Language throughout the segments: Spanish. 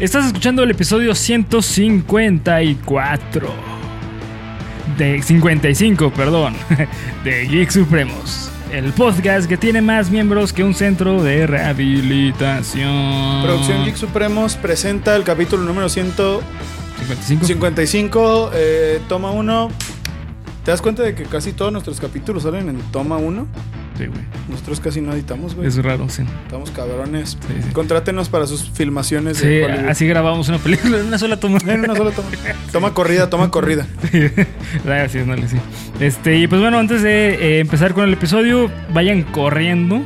Estás escuchando el episodio 154 de 55, perdón, de Geek Supremos. El podcast que tiene más miembros que un centro de rehabilitación. Producción Geek Supremos presenta el capítulo número 55. 155, eh, toma 1. ¿Te das cuenta de que casi todos nuestros capítulos salen en toma 1? Güey. Nosotros casi no editamos, güey. Es raro, sí. Estamos cabrones. Sí, sí. Contrátenos para sus filmaciones Sí, de así grabamos una película en una sola toma. En una sola toma. Toma corrida, toma corrida. Gracias, sí. Este, y pues bueno, antes de eh, empezar con el episodio, vayan corriendo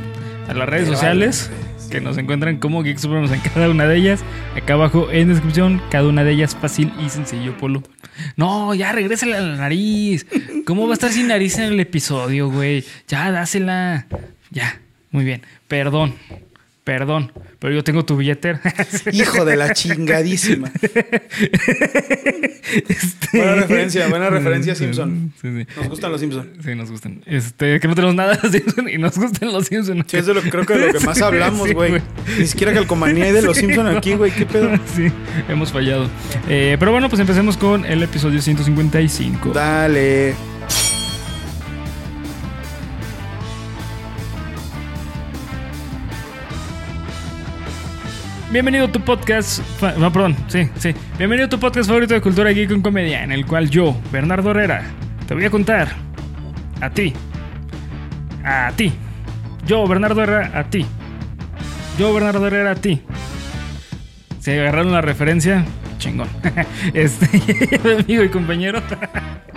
a las redes sociales vale, que nos encuentran como Geek Supremos en cada una de ellas. Acá abajo en descripción, cada una de ellas fácil y sencillo, Polo. No, ya regrésale a la nariz. ¿Cómo va a estar sin nariz en el episodio, güey? Ya, dásela. Ya, muy bien. Perdón, perdón, pero yo tengo tu billetera. Hijo de la chingadísima. Este- Buena referencia, buena referencia Simpson. Sí, sí. Nos gustan los Simpsons. Sí, nos gustan. Este, que no tenemos nada de Simpson y nos gustan los Simpson. Sí, es de lo que creo que de lo que más hablamos, Sí, güey. Ni siquiera calcomanía hay de los Sí, Simpson no. aquí, güey. ¿Qué pedo? Sí, hemos fallado. Eh, pero bueno, pues empecemos con el episodio 155. Dale. Bienvenido a tu podcast. No, perdón, sí, sí. Bienvenido a tu podcast favorito de cultura geek con comedia, en el cual yo, Bernardo Herrera, te voy a contar a ti, a ti, yo, Bernardo Herrera, a ti, yo, Bernardo Herrera, a ti. Se agarraron la referencia, chingón. Este, mi amigo y compañero.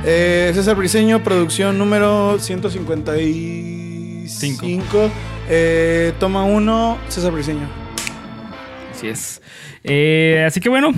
Eh, César Briseño, producción número 155. Eh, toma uno, César Briseño. Así es. Eh, así que bueno.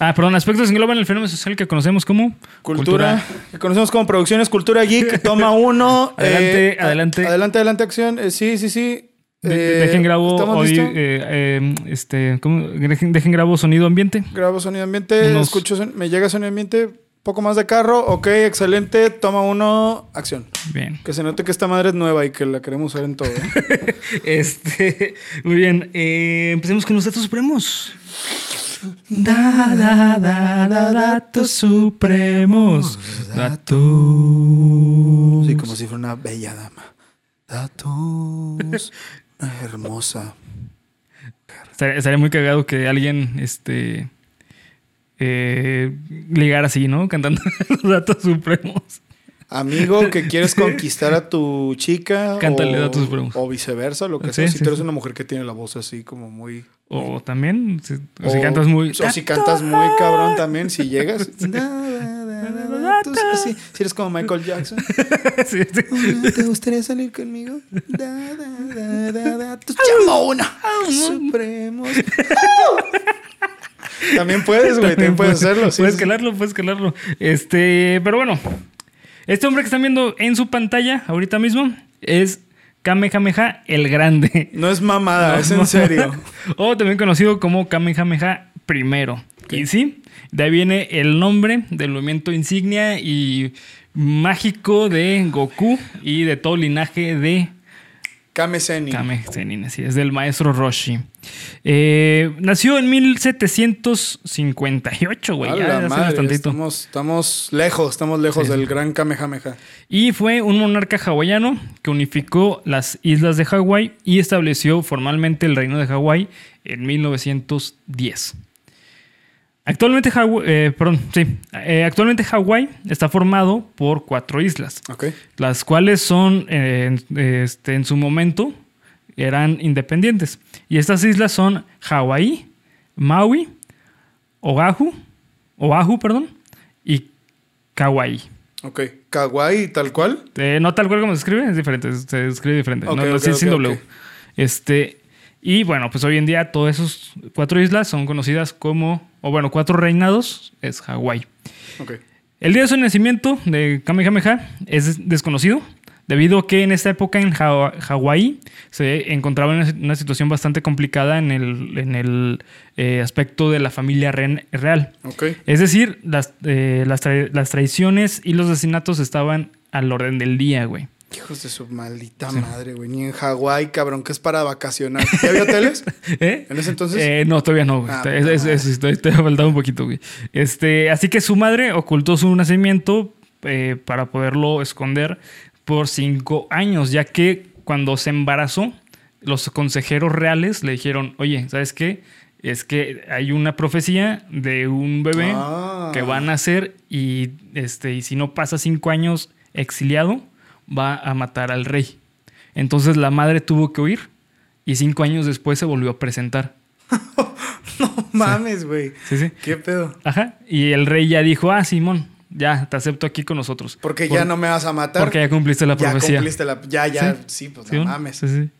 Ah, perdón, aspectos engloban el fenómeno social que conocemos como Cultura, que conocemos como Producciones Cultura Geek, toma uno. Adelante, eh, adelante. Adelante, adelante, acción. Eh, sí, sí, sí. De- dejen grabo eh, eh, este, ¿cómo? Dejen, dejen grabo sonido ambiente. Grabo sonido ambiente, Unos- escucho, son- me llega sonido ambiente, poco más de carro, ok, excelente, toma uno, acción. Bien. Que se note que esta madre es nueva y que la queremos usar en todo. ¿eh? Este, muy bien. eh, empecemos con los datos supremos. Da, da, da, da, datos supremos. Datos. Sí, como si fuera una bella dama. Datos. Hermosa. Estaría, estaría muy cagado que alguien, este, eh, ligara así, ¿no? Cantando los datos supremos. Amigo que quieres conquistar a tu chica. Cántale o, datos supremos. O viceversa, lo que Sí, sea. Si tú eres sí. una mujer que tiene la voz así como muy. O también, si, o si cantas muy... O si cantas muy cabrón también, si llegas. Si eres como Michael Jackson. Sí, sí. Hola, ¿Te gustaría salir conmigo? Da, da, da, da, tus. Supremos. También puedes, güey. También puedes hacerlo. sí, puedes sí. calarlo, puedes calarlo. Este, pero bueno. Este hombre que están viendo en su pantalla ahorita mismo es Kamehameha el Grande. No es mamada, No, es en serio. o también conocido como Kamehameha I. Y sí, de ahí viene el nombre del movimiento insignia y mágico de Goku y de todo el linaje de Kame Sennin. Kame Sennin, así es, del maestro Roshi. Eh, nació en 1758, güey. Ya hace bastantito. estamos, estamos lejos, estamos lejos Sí. del gran Kamehameha. Y fue un monarca hawaiano que unificó las islas de Hawái y estableció formalmente el reino de Hawái en 1910. Actualmente, eh, perdón, sí, eh, actualmente Hawái está formado por cuatro islas, Ok. las cuales son, eh, en- este, en su momento, eran independientes. Y estas islas son Hawái, Maui, Oahu, Oahu, perdón, y Kauai. Ok. Kawaii, tal cual. Eh, no tal cual como se escribe, es diferente, se escribe diferente. Ok, no, no, ok, sí, ok, sin. W. Este, y bueno, pues hoy en día todas esas cuatro islas son conocidas como, o bueno, cuatro reinados es Hawái. Ok. El día de su nacimiento de Kamehameha es desconocido, debido a que en esta época en Hawái se encontraba en una, situación bastante complicada en el, en el eh, aspecto de la familia real. Ok. Es decir, las, eh, las, tra- las traiciones y los asesinatos estaban al orden del día, güey. Hijos de su maldita madre, güey. Ni en Hawái, cabrón, que es para vacacionar. ¿Ya había hoteles? ¿Eh? ¿En ese entonces? Eh, no, todavía no, güey. Ah, Es- es- es- estoy- faltado un poquito, güey. Este, así que su madre ocultó su nacimiento eh, para poderlo esconder por cinco años, ya que cuando se embarazó, los consejeros reales le dijeron, oye, ¿sabes qué? Es que hay una profecía de un bebé Ah. que va a nacer y, este, y si no pasa cinco años exiliado, va a matar al rey. Entonces la madre tuvo que huir y cinco años después se volvió a presentar. No mames, güey. Sí, sí. ¿Qué pedo? Ajá. Y el rey ya dijo, ah, Simón, ya te acepto aquí con nosotros. Porque Por- ya no me vas a matar. Porque ya cumpliste la ya profecía. cumpliste la... Ya, ya. Sí. Sí, pues ¿Sí, no no? mames. Sí, sí.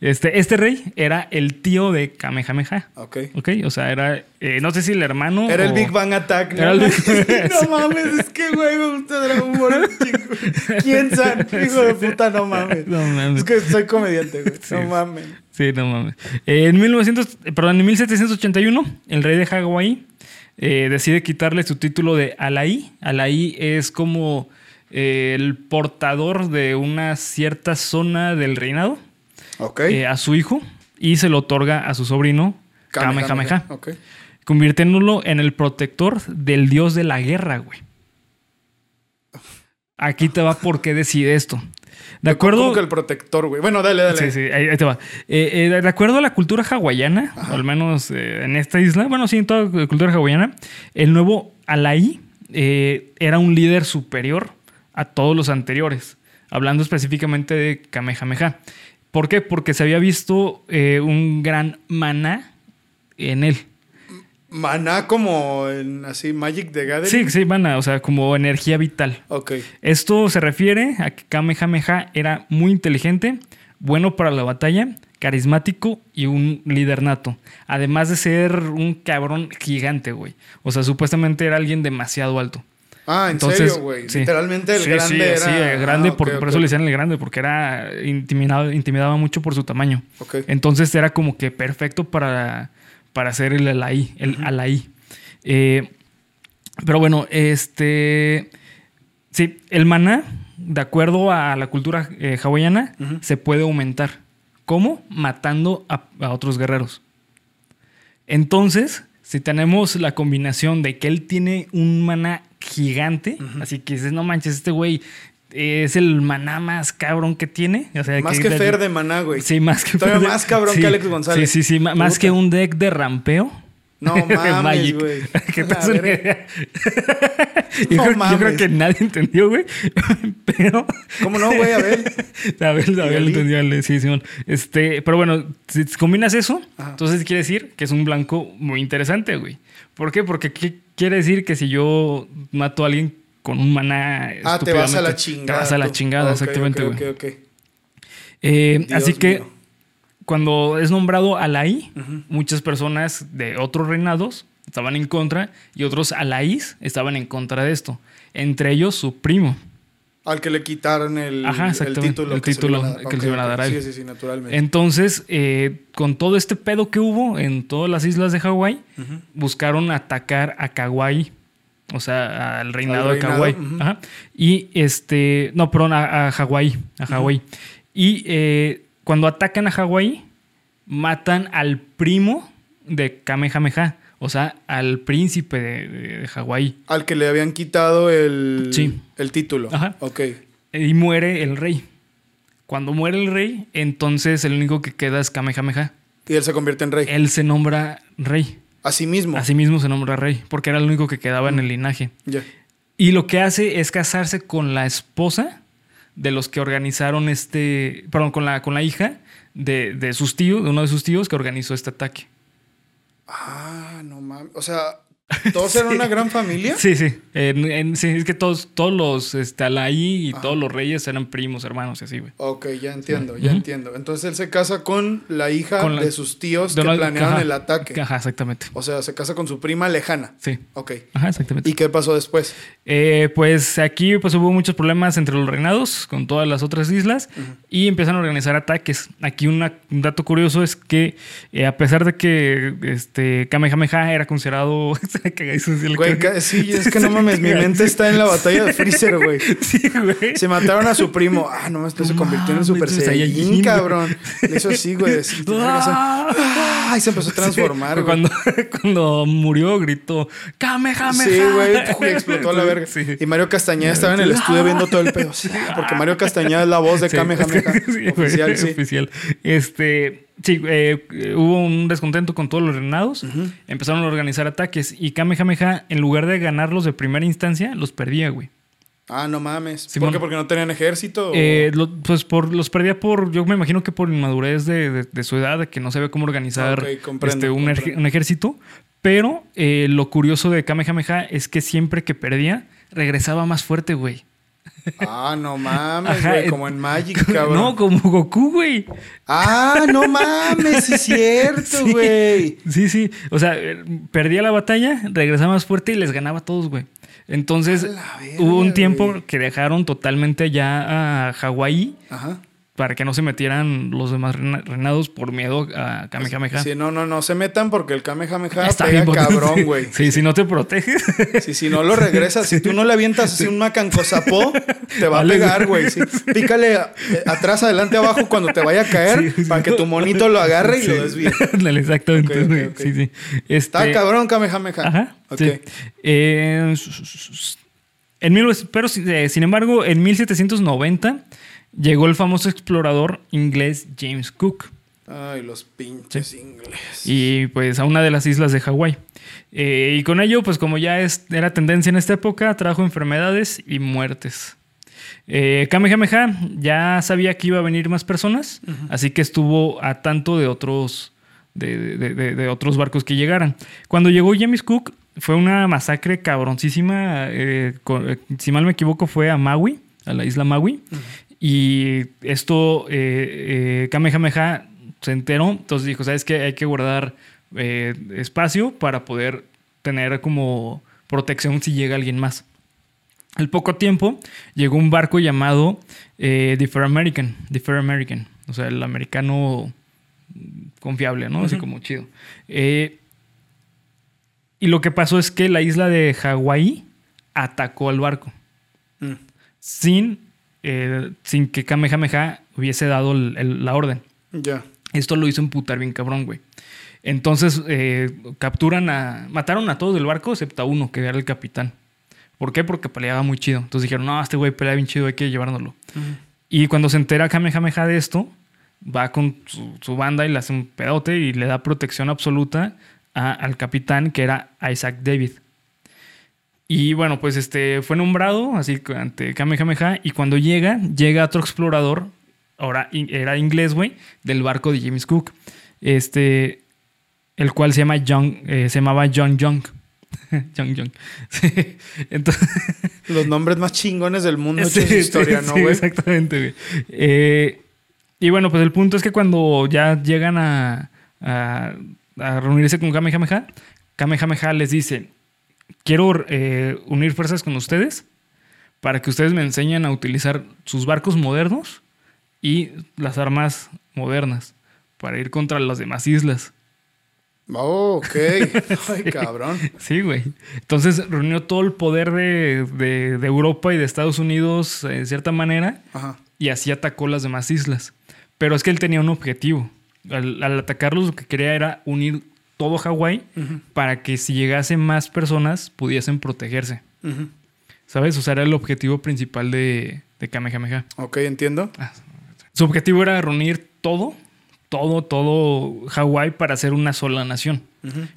Este, este rey era el tío de Kamehameha. Ok. Ok, o sea, era, eh, no sé si el hermano. Era el Big Bang Attack, ¿no? Era el Big- no mames, es que, güey, me gusta Dragon Ball. ¿Quién sabe? Hijo de puta, no mames. No mames. Es que soy comediante, güey. Sí. No mames. Sí, no mames. Eh, en 1900, eh, perdón, en 1781, el rey de Hawái eh, decide quitarle su título de Alaí. Alaí es como eh, el portador de una cierta zona del reinado Ok. eh, a su hijo y se lo otorga a su sobrino Kamehameha, Ok. convirtiéndolo en el protector del dios de la guerra, güey. Aquí te va por qué decide esto. De acuerdo. Como que el protector, güey. Bueno, dale, dale. Sí, sí, ahí, ahí te va. Eh, eh, de acuerdo a la cultura hawaiana, o al menos eh, en esta isla, bueno, sí, en toda la cultura hawaiana, el nuevo Alaí era un líder superior a todos los anteriores, hablando específicamente de Kamehameha. ¿Por qué? Porque se había visto eh, un gran maná en él. Maná como en así Magic the Gathering. Sí, sí, maná, o sea, como energía vital. Ok. Esto se refiere a que Kamehameha era muy inteligente, bueno para la batalla, carismático y un líder nato. Además de ser un cabrón gigante, güey. O sea, supuestamente era alguien demasiado alto. Ah, en Entonces, serio, güey. sí. Literalmente el Sí, grande sí, era. Sí, el grande, Ah, por, por eso le decían el grande, porque era intimidado, intimidaba mucho por su tamaño. Ok. Entonces era como que perfecto para, para hacer el alaí, el alaí. Eh, pero bueno, este. Sí, el maná, de acuerdo a la cultura eh, hawaiana, se puede aumentar. ¿Cómo? Matando a, a otros guerreros. Entonces, si tenemos la combinación de que él tiene un maná gigante, así que dices, no manches, este güey es el maná más cabrón que tiene. O sea, Más que Fer de Maná, güey. Sí, más que Todavía Fer de- más cabrón sí, que Alex González. Sí, sí, sí, más que un deck de rampeo. No mames, güey. Que te A una idea. yo, No creo, yo mames. creo que nadie entendió, güey. Pero. ¿Cómo no, güey? A ver. Abel, Abel Ali? entendió, sí, Simón. Este, pero bueno, si combinas eso, Ajá. entonces quiere decir que es un blanco muy interesante, güey. ¿Por qué? Porque ¿qué quiere decir que si yo mato a alguien con un maná. Ah, te vas a la chingada. Te vas a la chingada, exactamente, güey. ok, ok. Eh, Dios así que mío. Cuando es nombrado Alaí, muchas personas de otros reinados estaban en contra y otros Alaís estaban en contra de esto. Entre ellos su primo. Al que le quitaron el, Ajá, el título. el que se título le iban a- que ok, le iban a dar a él. Sí, sí, sí, naturalmente. Entonces, eh, con todo este pedo que hubo en todas las islas de Hawái, buscaron atacar a Kauai. O sea, al reinado, Al de Kauai. Ajá. Y este. No, perdón, a, a Hawái. A Hawái. Y eh, cuando atacan a Hawái, matan al primo de Kamehameha. O sea, al príncipe de, de- de Hawái. Al que le habían quitado el, Sí. el título. Ajá. Ok. Y muere el rey. Cuando muere el rey, entonces el único que queda es Kamehameha. Y él se convierte en rey. Él se nombra rey. Así mismo. Así mismo se nombra rey, porque era el único que quedaba en el linaje. Ya. Y lo que hace es casarse con la esposa de los que organizaron este. Perdón, con la, con la hija de, de sus tíos, de uno de sus tíos que organizó este ataque. Ah, no mames. O sea, ¿todos eran una gran familia? Sí, sí. En- en- sí, es que todos, todos los este, Alaí y todos los reyes eran primos, hermanos y así, güey. Ok, ya entiendo, ya entiendo. Entonces él se casa con la hija Con la- de sus tíos De que planearon ajá. el ataque. Ajá, exactamente. O sea, se casa con su prima lejana. Sí. Ok. Ajá, exactamente. ¿Y qué pasó después? Eh, pues aquí pues hubo muchos problemas entre los reinados con todas las otras islas y empiezan a organizar ataques. Aquí una- un dato curioso es que eh, a pesar de que este Kamehameha era considerado Güey, sí, es que no mames, mi mente está en la batalla de Freezer, güey. Sí, güey. Se mataron a su primo. Ah, no, esto se No convirtió en Super Saiyajin, cabrón. Hizo así, güey. así, Ah. Ay, se empezó a transformar, güey. cuando, cuando murió, gritó Kamehameha. Sí, güey, y explotó a la verga. Sí. Y Mario Castañeda estaba en el estudio viendo todo el pedo. Sí, porque Mario Castañeda es la voz de Sí, Kamehameha. sí, Oficial, sí. oficial. Este, sí, eh, hubo un descontento con todos los reinados. Empezaron a organizar ataques y Kamehameha, en lugar de ganarlos de primera instancia, los perdía, güey. Ah, no mames. ¿Por qué? Porque no tenían ejército. Eh, lo- pues por, los perdía por, yo me imagino que por inmadurez de, de- de su edad, de que no sabía cómo organizar este, un ejército. Pero eh, lo curioso de Kamehameha es que siempre que perdía, regresaba más fuerte, güey. Ah, no mames, güey. eh, Como en Magic, cabrón. No, como Goku, güey. Ah, no mames, es cierto, güey. Sí, sí. O sea, eh, perdía la batalla, regresaba más fuerte y les ganaba a todos, güey. Entonces, verga, hubo un tiempo que dejaron totalmente ya a Hawái Ajá. Para que no se metieran los demás reinados por miedo a Kamehameha. Sí, no, no, no se metan porque el Kamehameha Está pega cabrón, güey. Sí, si no te proteges. Si, si no lo regresas, si tú no le avientas así un macancozapó, te va Vale. a pegar, güey. Sí. Pícale eh, atrás, adelante, abajo cuando te vaya a caer Sí, sí. para que tu monito lo agarre y Sí. lo desvíe. Exactamente. Ok, ok, güey. ok. Sí, sí. Este, Está cabrón, Kamehameha. Ajá. Ok. sí. Eh, en mil- pero, eh, sin embargo, en 1790 llegó el famoso explorador inglés James Cook. Ay, los pinches ingleses. y pues a una de las islas de Hawái. Eh, y con ello, pues como ya es- era tendencia en esta época, trajo enfermedades y muertes. Eh, Kamehameha ya sabía que iba a venir más personas, así que estuvo a tanto de otros, de, de- de- de otros barcos que llegaran. Cuando llegó James Cook, fue una masacre cabroncísima. eh, con- eh, si mal me equivoco, fue a Maui, a la isla Maui. Y esto, eh, eh, Kamehameha se enteró, entonces dijo, ¿sabes qué? Hay que guardar eh, espacio para poder tener como protección si llega alguien más. Al poco tiempo llegó un barco llamado eh, The Fair American, The Fair American, o sea, el americano confiable, ¿no? Así como chido. Eh, y lo que pasó es que la isla de Hawái atacó al barco Mm. sin, eh, sin que Kamehameha hubiese dado el- el- la orden. Ya. Esto lo hizo emputar bien cabrón, güey. Entonces eh, capturan a. Mataron a todos del barco, excepto a uno, que era el capitán. ¿Por qué? Porque peleaba muy chido. Entonces dijeron, no, este güey pelea bien chido, hay que llevárnoslo. Y cuando se entera Kamehameha de esto, va con su, su banda y le hace un pedote y le da protección absoluta a- al capitán, que era Isaac David. Y bueno, pues este fue nombrado así ante Kamehameha. Y cuando llega, llega otro explorador, ahora era inglés, güey, del barco de James Cook. Este, el cual se llama John, eh, se llamaba John Young. John Young. Sí. Entonces, Los nombres más chingones del mundo Sí, de historia, sí, ¿no, sí, güey? exactamente, güey. Eh, y bueno, pues el punto es que cuando ya llegan a, a- a reunirse con Kamehameha, Kamehameha les dice, quiero eh, unir fuerzas con ustedes para que ustedes me enseñen a utilizar sus barcos modernos y las armas modernas para ir contra las demás islas. Oh, ok. Ay, cabrón. Sí, güey. Entonces reunió todo el poder de, de- de Europa y de Estados Unidos, eh, en cierta manera, Ajá. y así atacó las demás islas. Pero es que él tenía un objetivo. Al, al atacarlos lo que quería era unir todo Hawái para que si llegase más personas pudiesen protegerse. ¿Sabes? O sea, era el objetivo principal de, de Kamehameha. Ok, entiendo. Su objetivo era reunir todo, todo, todo Hawái para hacer una sola nación.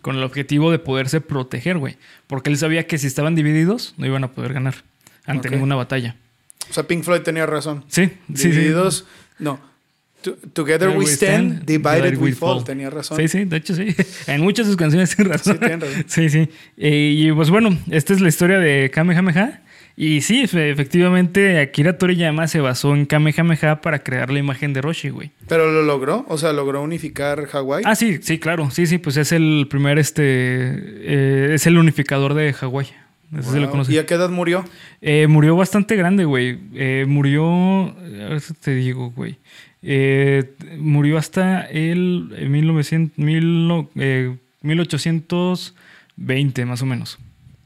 Con el objetivo de poderse proteger, güey. Porque él sabía que si estaban divididos no iban a poder ganar ante ninguna batalla. O sea, Pink Floyd tenía razón. Sí, sí, sí. Divididos. No. To- Together we stand, divided we fall. Tenía razón. Sí, sí, de hecho sí. En muchas de sus canciones tiene razón. Sí, razón. Sí, sí. Eh, y pues bueno, esta es la historia de Kamehameha. Y sí, efe- efectivamente, Akira Toriyama se basó en Kamehameha para crear la imagen de Roshi, güey. Pero lo logró. O sea, logró unificar Hawái. Ah, sí, sí, claro. Sí, sí, pues es el primer, este, eh, es el unificador de Hawái. Se conoce. ¿Y a qué edad murió? Eh, murió bastante grande, güey. Eh, murió. A ver si te digo, güey. Eh, murió hasta el eh, 1900, mil no- eh, 20 más o menos.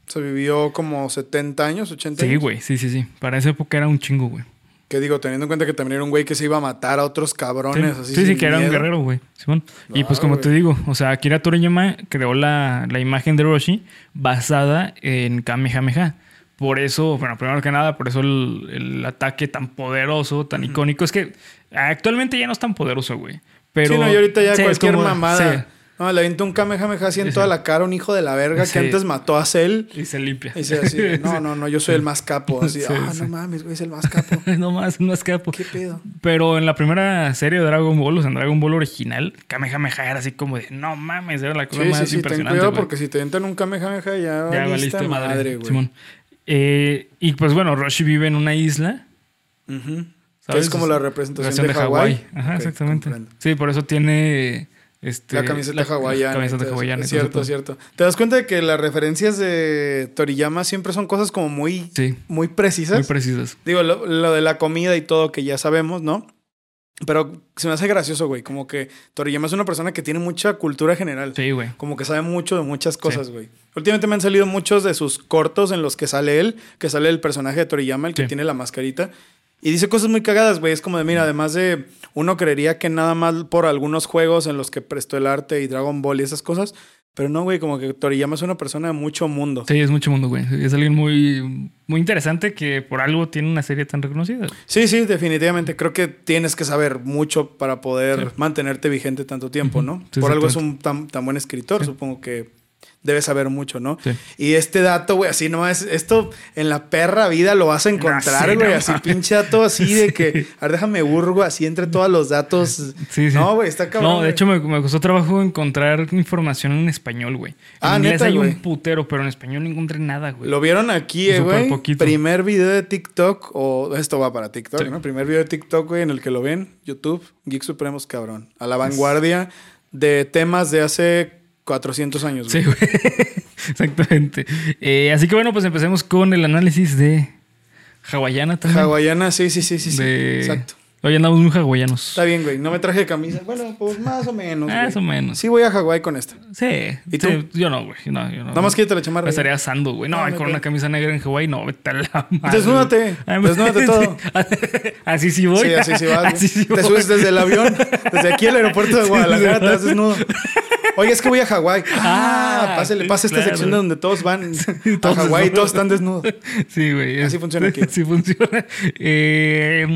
Se vivió como 70 años, 80 Sí, años. güey, sí, sí, sí. Para esa época era un chingo, güey. Que digo, teniendo en cuenta que también era un güey que se iba a matar a otros Sí, cabrones. así sí, sí, que era un guerrero, güey. Simón. y Ah, pues como güey. te digo, o sea, Akira Toriyama creó la, la imagen de Roshi basada en Kamehameha. Por eso, bueno, primero que nada, por eso el, el ataque tan poderoso, tan icónico. Es que actualmente ya no es tan poderoso, güey. Pero, sí, no, y ahorita ya sí, cualquier como- mamada. sí, No, le avienta un Kamehameha así en Sí, toda la cara, un hijo de la verga que antes mató a Cell. y se limpia. Y dice así, no, no, no, yo soy el más capo. Así, Sí, ah, no mames, güey, es el más capo. no más, no escapo. ¿Qué pedo? Pero en la primera serie de Dragon Ball, o sea, en Dragon Ball original, Kamehameha era así como de, no mames, era la cosa más sí, sí, ten impresionante. cuidado porque si te entran un Kamehameha ya, Ya madre, madre, güey. Simón. Eh, y pues bueno, Roshi vive en una isla. Que ¿sabes? es como la representación Versión de Hawái. Ajá, exactamente. comprendo. Sí, por eso tiene este, La camiseta hawaiana. y Camiseta hawaiana. cierto, cierto. ¿Te das cuenta de que las referencias de Toriyama siempre son cosas como muy, Sí, muy precisas? muy precisas. Digo, lo, lo de la comida y todo que ya sabemos, ¿no? Pero se me hace gracioso, güey. Como que Toriyama es una persona que tiene mucha cultura general. Sí, güey. Como que sabe mucho de muchas cosas, güey. Últimamente me han salido muchos de sus cortos en los que sale él, que sale el personaje de Toriyama, el que Sí. tiene la mascarita. Y dice cosas muy cagadas, güey. Es como de, mira, además de uno creería que nada más por algunos juegos en los que prestó el arte y Dragon Ball y esas cosas. Pero no, güey, como que Toriyama es una persona de mucho mundo. Sí, es mucho mundo, güey. Es alguien muy, muy interesante que por algo tiene una serie tan reconocida. Sí, sí, definitivamente. Creo que tienes que saber mucho para poder Sí. mantenerte vigente tanto tiempo. ¿no? Sí, Por algo es un tan, tan buen escritor, Sí. supongo que debe saber mucho, ¿no? Sí. Y este dato, güey, así no es. Esto en la perra vida lo vas a encontrar, güey. no así pinche dato así de que. A ver, déjame burgo así entre todos los datos. Sí, sí. No, güey, está cabrón. No, de hecho me, me costó trabajo encontrar información en español, güey. En Ah, inglés neta, hay güey. un putero, pero en español no encontré nada, güey. Lo vieron aquí, eh, güey. poquito. Primer video de TikTok, o esto va para TikTok. ¿no? Primer video de TikTok, güey, en el que lo ven, YouTube, Geek Supremos, cabrón. A la vanguardia de temas de hace 400 años, güey. Sí, güey. Exactamente. Eh, así que bueno, pues empecemos con el análisis de hawaiana también. Hawaiana, sí, sí, sí, sí. sí. Exacto. Hoy andamos muy hawaianos. Está bien, güey. No me traje camisa. Bueno, pues más o menos. Más güey. o menos. Sí, voy a Hawái con esta. Sí. ¿Y sí, tú? Yo no, güey. No, yo no. Nada más quítate la chamarra. Me estaría asando, güey. No, No, con una camisa negra en Hawái, no, vete a la madre. Desnúdate, Ay, desnúdate todo. Así sí voy. Sí, así sí vas. Así sí te voy. subes desde el avión, desde aquí al aeropuerto de Guadalajara, te vas desnudo. Oye, es que voy a Hawái. Ah, Ah, pásale, pasa esta claro. sección de donde todos van todos a Hawái y todos están desnudos. Sí, güey. Así funciona aquí. Sí funciona. Eh,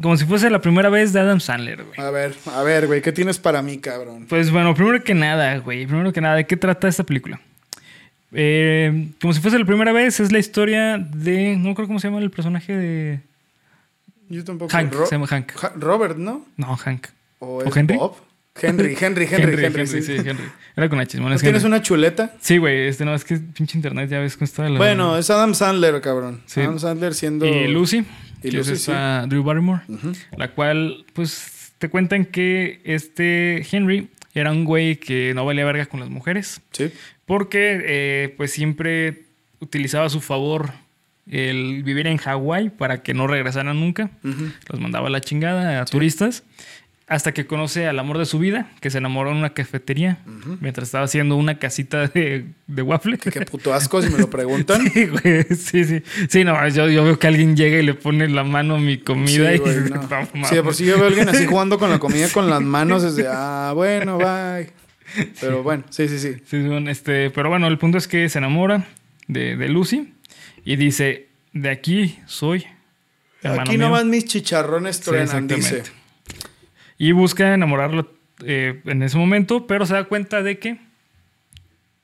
como si fuese la primera vez de Adam Sandler, güey. A ver, a ver, güey, ¿qué tienes para mí, cabrón? Pues bueno, primero que nada, güey. Primero que nada, ¿de qué trata esta película? Eh, como si fuese la primera vez, es la historia de. No creo cómo se llama el personaje de. Yo tampoco. Hank, Ro- se llama Hank. Robert, ¿no? No, Hank. ¿O, ¿O es Henry? Bob? Henry, Henry, Henry, Henry. sí. sí, Henry. Era con H, bueno, ¿No es tienes Henry. una chuleta? Sí, güey, este no, es que pinche internet, ya ves cómo está la. Bueno, es Adam Sandler, cabrón. Sí. Adam Sandler siendo... Y Lucy, Y que es esta Drew Barrymore, la cual, pues, te cuentan que este Henry era un güey que no valía verga con las mujeres. Sí. Porque, eh, pues, siempre utilizaba a su favor el vivir en Hawái para que no regresaran nunca. Los mandaba a la chingada a turistas. Hasta que conoce al amor de su vida, que se enamoró en una cafetería mientras estaba haciendo una casita de, de waffle. Qué puto asco si me lo preguntan. Sí, güey, sí, sí. Sí, no, yo, yo veo que alguien llega y le pone la mano a mi comida Sí, y güey, no. Sí, de por sí yo veo a alguien así jugando con la comida con las manos desde, ah, bueno, bye. Pero bueno, sí, sí, sí. Este, pero bueno, el punto es que se enamora de, de Lucy y dice, de aquí soy. Aquí mío". nomás mis chicharrones truenan, dice. Y busca enamorarlo eh, en ese momento, pero se da cuenta de que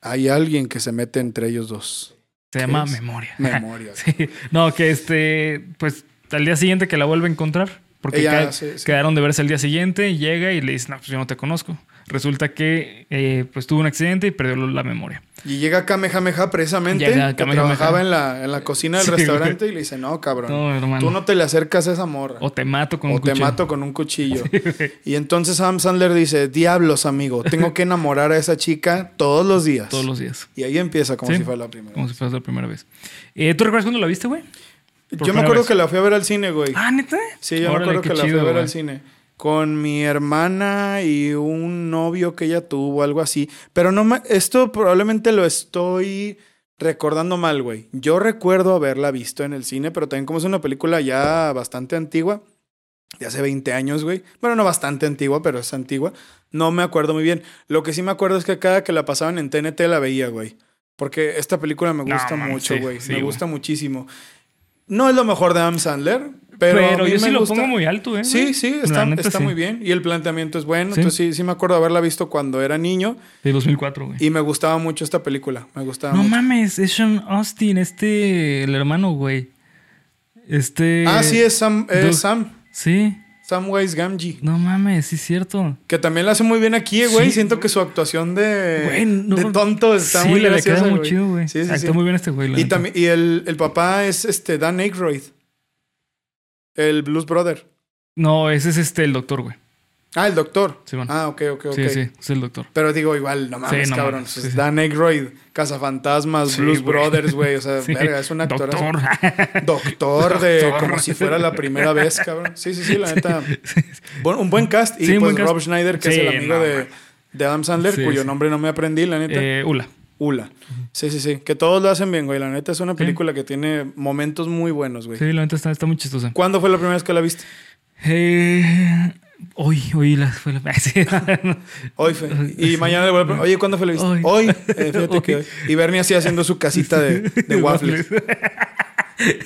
Hay alguien que se mete entre ellos dos. se ¿Qué llama es? memoria. Memoria. Sí. No, que este, pues al día siguiente que la vuelve a encontrar, porque Ella, ca- sí, sí. quedaron de verse el día siguiente, llega y le dice, no, pues yo no te conozco. Resulta que eh, pues tuvo un accidente y perdió la memoria. Y llega Kamehameha precisamente, Llega que Kamehameha. trabajaba en la, en la cocina del Sí, restaurante y le dice, no, cabrón, No, tú no te le acercas a esa morra. O te mato con o un te cuchillo. mato con un cuchillo. y entonces Adam Sandler dice, diablos, amigo, tengo que enamorar a esa chica todos los días. Todos los días. Y ahí empieza como Sí. si fuera la primera. Como si fuera la primera vez. Eh, ¿Tú recuerdas cuándo la viste, güey? Yo me acuerdo vez. que la fui a ver al cine, güey. Ah, ¿neta? sí, yo me acuerdo que la fui a ver güey. al cine. Con mi hermana y un novio que ella tuvo, algo así. Pero no esto probablemente lo estoy recordando mal, güey. Yo recuerdo haberla visto en el cine, pero también como es una película ya bastante antigua, de hace 20 años, güey. Bueno, no bastante antigua, pero es antigua. No me acuerdo muy bien. Lo que sí me acuerdo es que cada que la pasaban en TNT la veía, güey. Porque esta película me No, gusta mucho, sí, güey. sí, me güey. gusta muchísimo. No es lo mejor de Adam Sandler, pero, yo me sí lo gusta. pongo muy alto, ¿eh? Sí, sí, está, neta, está sí. muy bien. Y el planteamiento es bueno. Sí. Entonces sí, sí me acuerdo haberla visto cuando era niño. De 2004, güey. Y me gustaba mucho esta película. Me gustaba No mucho. mames, es Sean Austin, este, el hermano, güey. Este. Ah, sí, es Sam, Doug- Sam. Sí, Samwise Gamgee. no mames, sí es cierto. Que también la hace muy bien aquí, güey. Sí, Siento que su actuación de, Güey, no- de tonto está sí, muy le, le graciosa, queda muy güey. chido, güey. Sí, sí, Actúa muy bien este güey. Y, también, y el, el papá es este Dan Aykroyd. El Blues Brother. No, ese es este, el doctor, güey. Ah, el doctor. Sí, bueno. Ah, ok, ok, ok. Sí, sí, es el doctor. Pero digo, igual, no mames, Sí, no cabrón. mames, Pues sí, sí. Dan Aykroyd, Cazafantasmas, Blues güey. Brothers, güey. O sea, verga, es un actor. Doctor. Doctor de Doctor. como si fuera la primera vez, cabrón. Sí, sí, sí, la neta. Un buen cast. Y pues cast. Rob Schneider, que es el amigo no, de, Adam Sandler, cuyo nombre no me aprendí, la neta. Eh, Ula. Ula. Sí, sí, sí. Que todos lo hacen bien, güey. La neta es una película que tiene momentos muy buenos, güey. Sí, la neta está, está muy chistosa. ¿Cuándo fue la primera vez que la viste? Eh, hoy, hoy la fue la. Hoy fue. Y mañana le vuelvo a preguntar, Oye, ¿cuándo fue la viste? Hoy. Hoy. Eh, fíjate Hoy. que hoy. Y Bernie así haciendo su casita de, de waffles.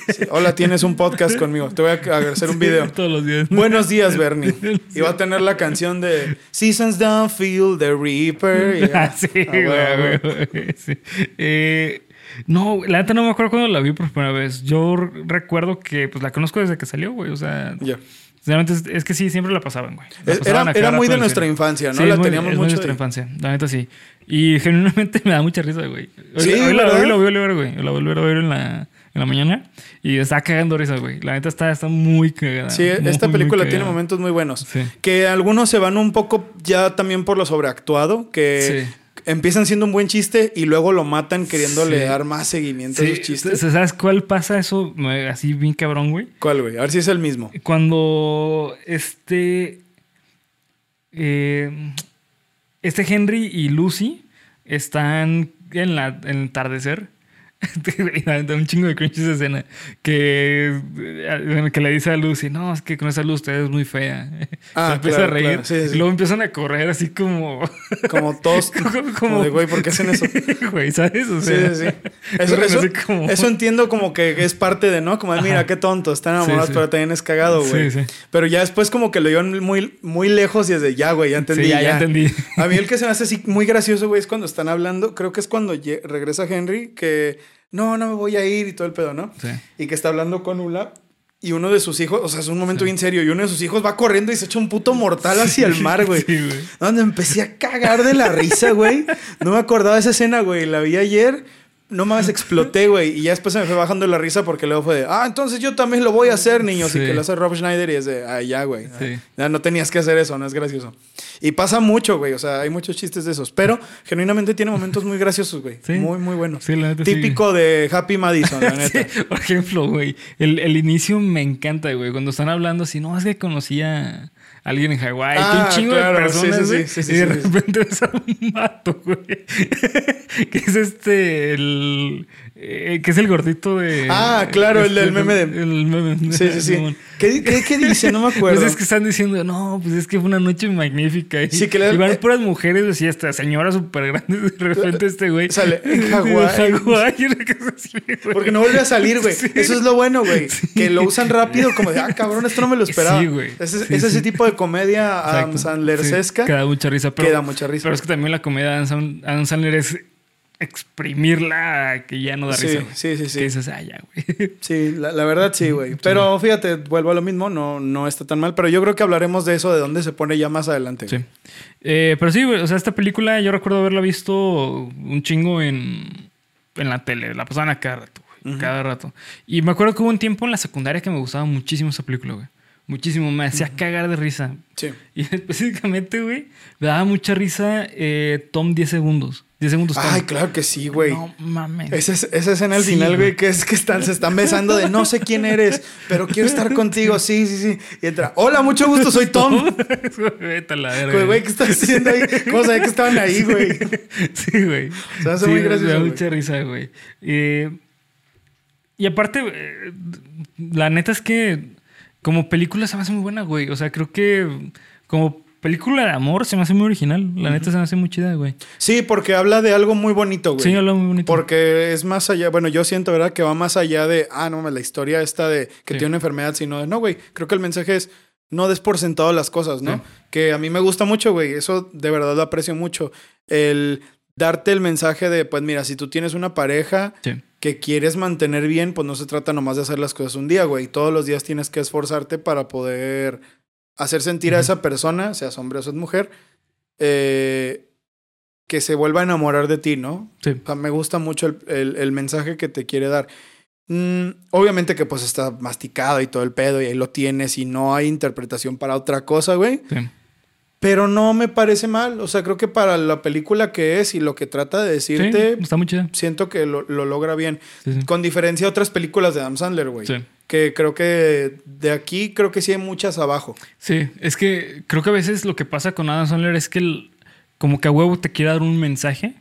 Sí. Hola, tienes un podcast conmigo. Te voy a hacer un video. Todos los días. Buenos días, Bernie. Y va a tener la canción de Seasons Down Feel the Reaper. Ah, sí, Ah, güey, güey, güey, güey, sí. Eh, no, la neta no me acuerdo cuando la vi por primera vez. Yo recuerdo que pues la conozco desde que salió, güey. O sea, Ya. realmente es, es que sí, siempre la pasaban, güey. La pasaban Era, muy de nuestra cine. infancia, ¿no? Sí, la muy- teníamos muy de mucho. nuestra infancia, la neta sí. Y genuinamente me da mucha risa, güey. Hoy, Sí, hoy la, hoy la voy a ver, güey. La volví a ver en la, en la mañana y está cagando risa, güey. La neta está, está muy cagada. Sí, muy, esta película tiene cagada. momentos muy buenos. Sí. Que algunos se van un poco ya también por lo sobreactuado, que Sí. empiezan siendo un buen chiste y luego lo matan queriéndole Sí. dar más seguimiento a esos chistes. ¿Sabes cuál pasa eso así bien cabrón, güey? ¿Cuál, güey? A ver si es el mismo. Cuando este. eh, este Henry y Lucy están en, la, en el atardecer. Un chingo de cringe esa escena. Que, que le dice a Lucy: No, es que con esa luz usted es muy fea. Ah, Se empieza claro, a reír. claro. Sí, sí. Y luego empiezan a correr así como. Como todos. como, como de, güey, ¿por qué hacen eso? Güey, ¿sabes? O Sí, sea, sí, sí. Eso, corren eso- como- eso entiendo como que es parte de, ¿no? Como mira, qué tonto, están enamorados, Sí, sí. pero también es cagado, güey. Sí, sí. Pero ya después como que lo llevan muy, muy lejos y es de, ya, güey, ya entendí. Sí, ya, ya entendí. A mí el que se me hace así muy gracioso, güey, es cuando están hablando, creo que es cuando regresa Henry, que no, no me voy a ir y todo el pedo, ¿no? Sí. Y que está hablando con Ula. Y uno de sus hijos, o sea, es un momento bien serio, y uno de sus hijos va corriendo y se echa un puto mortal hacia el mar, güey. Sí, güey. Donde empecé a cagar de la risa, güey. No me acordaba de esa escena, güey. La vi ayer. No mames, exploté, güey. Y ya después se me fue bajando la risa porque luego fue de, ah, entonces yo también lo voy a hacer, niños. Sí. Y que lo hace Rob Schneider y es de, ah, ya, güey. Sí. Ya no tenías que hacer eso, no es gracioso. Y pasa mucho, güey. O sea, hay muchos chistes de esos. Pero genuinamente tiene momentos muy graciosos, güey. Sí. Muy, muy buenos. Sí, la neta. Típico de Happy Madison, la neta. por ejemplo, güey, el, el inicio me encanta, güey. Cuando están hablando así, no, es que conocí a alguien en Hawái, Ah, un chingo claro, de personas, sí, sí, sí, sí, y de repente ves a un vato, güey, que es este, el, eh, que es el gordito de... Ah, claro, el del meme de- El meme. Sí, sí, sí. ¿Qué, qué, qué dice? No me acuerdo. Pues es que están diciendo, no, pues es que fue una noche magnífica. Y, Sí, que le- y van eh, puras mujeres, así, hasta señoras súper grandes. De repente este güey. Sale, en Hawái. Porque no vuelve a salir, güey. Sí. Eso es lo bueno, güey. Que lo usan rápido, como de, ah, cabrón, esto no me lo esperaba. Sí, güey. Es, ese tipo de comedia Adam. Sandler-sesca. Queda mucha risa. Pero, Queda mucha risa. Pero es que también la comedia Adam Sandler es exprimirla que ya no da Sí, risa. güey. sí, sí, sí. Que dices, ah, ya, güey. Sí, la, la verdad sí, güey. Pero fíjate, vuelvo a lo mismo, no, no está tan mal. Pero yo creo que hablaremos de eso, de dónde se pone ya más adelante. Sí. Eh, pero sí, güey, o sea, esta película yo recuerdo haberla visto un chingo en, en la tele. La pasaban a cada rato, güey. Cada rato. Y me acuerdo que hubo un tiempo en la secundaria que me gustaba muchísimo esa película, güey. Muchísimo. Me hacía cagar de risa. Sí. Y específicamente, güey, me daba mucha risa eh, Tom 10 segundos. 10 segundos. Ay, claro que sí, güey. No mames. Esa, es- esa escena al Sí, final, güey. que es que están, se están besando de no sé quién eres, pero quiero estar contigo. Sí, sí, sí. Y entra, hola, mucho gusto, soy Tom. Vete a la verga. Güey, güey, ¿qué estás haciendo ahí? ¿Cómo sabía que estaban ahí, güey? Sí, güey. Se hace Sí, muy me gracioso, da güey. mucha risa, güey. Eh, y aparte, eh, la neta es que como película se me hace muy buena, güey. O sea, creo que como película de amor se me hace muy original. La neta se me hace muy chida, güey. Sí, porque habla de algo muy bonito, güey. Sí, habla muy bonito. Porque es más allá, bueno, yo siento, ¿verdad? Que va más allá de, ah, no, la historia esta de que Sí. tiene una enfermedad, sino de, no, güey, creo que el mensaje es, no des por sentado las cosas, ¿no? Sí. Que a mí me gusta mucho, güey, eso de verdad lo aprecio mucho. El darte el mensaje de, pues mira, si tú tienes una pareja Sí. que quieres mantener bien, pues no se trata nomás de hacer las cosas un día, güey. Todos los días tienes que esforzarte para poder hacer sentir a esa persona, seas hombre o seas mujer, eh, que se vuelva a enamorar de ti, ¿no? Sí. O sea, me gusta mucho el, el- el mensaje que te quiere dar. Mm, obviamente que pues está masticado y todo el pedo y ahí lo tienes y no hay interpretación para otra cosa, güey. Sí. Pero no me parece mal. O sea, creo que para la película que es y lo que trata de decirte, Sí, está muy chida. siento que lo, lo logra bien. Sí, sí. Con diferencia a otras películas de Adam Sandler, güey. Sí. Que creo que de aquí creo que sí hay muchas abajo. Sí, es que creo que a veces lo que pasa con Adam Sandler es que el- como que a huevo te quiere dar un mensaje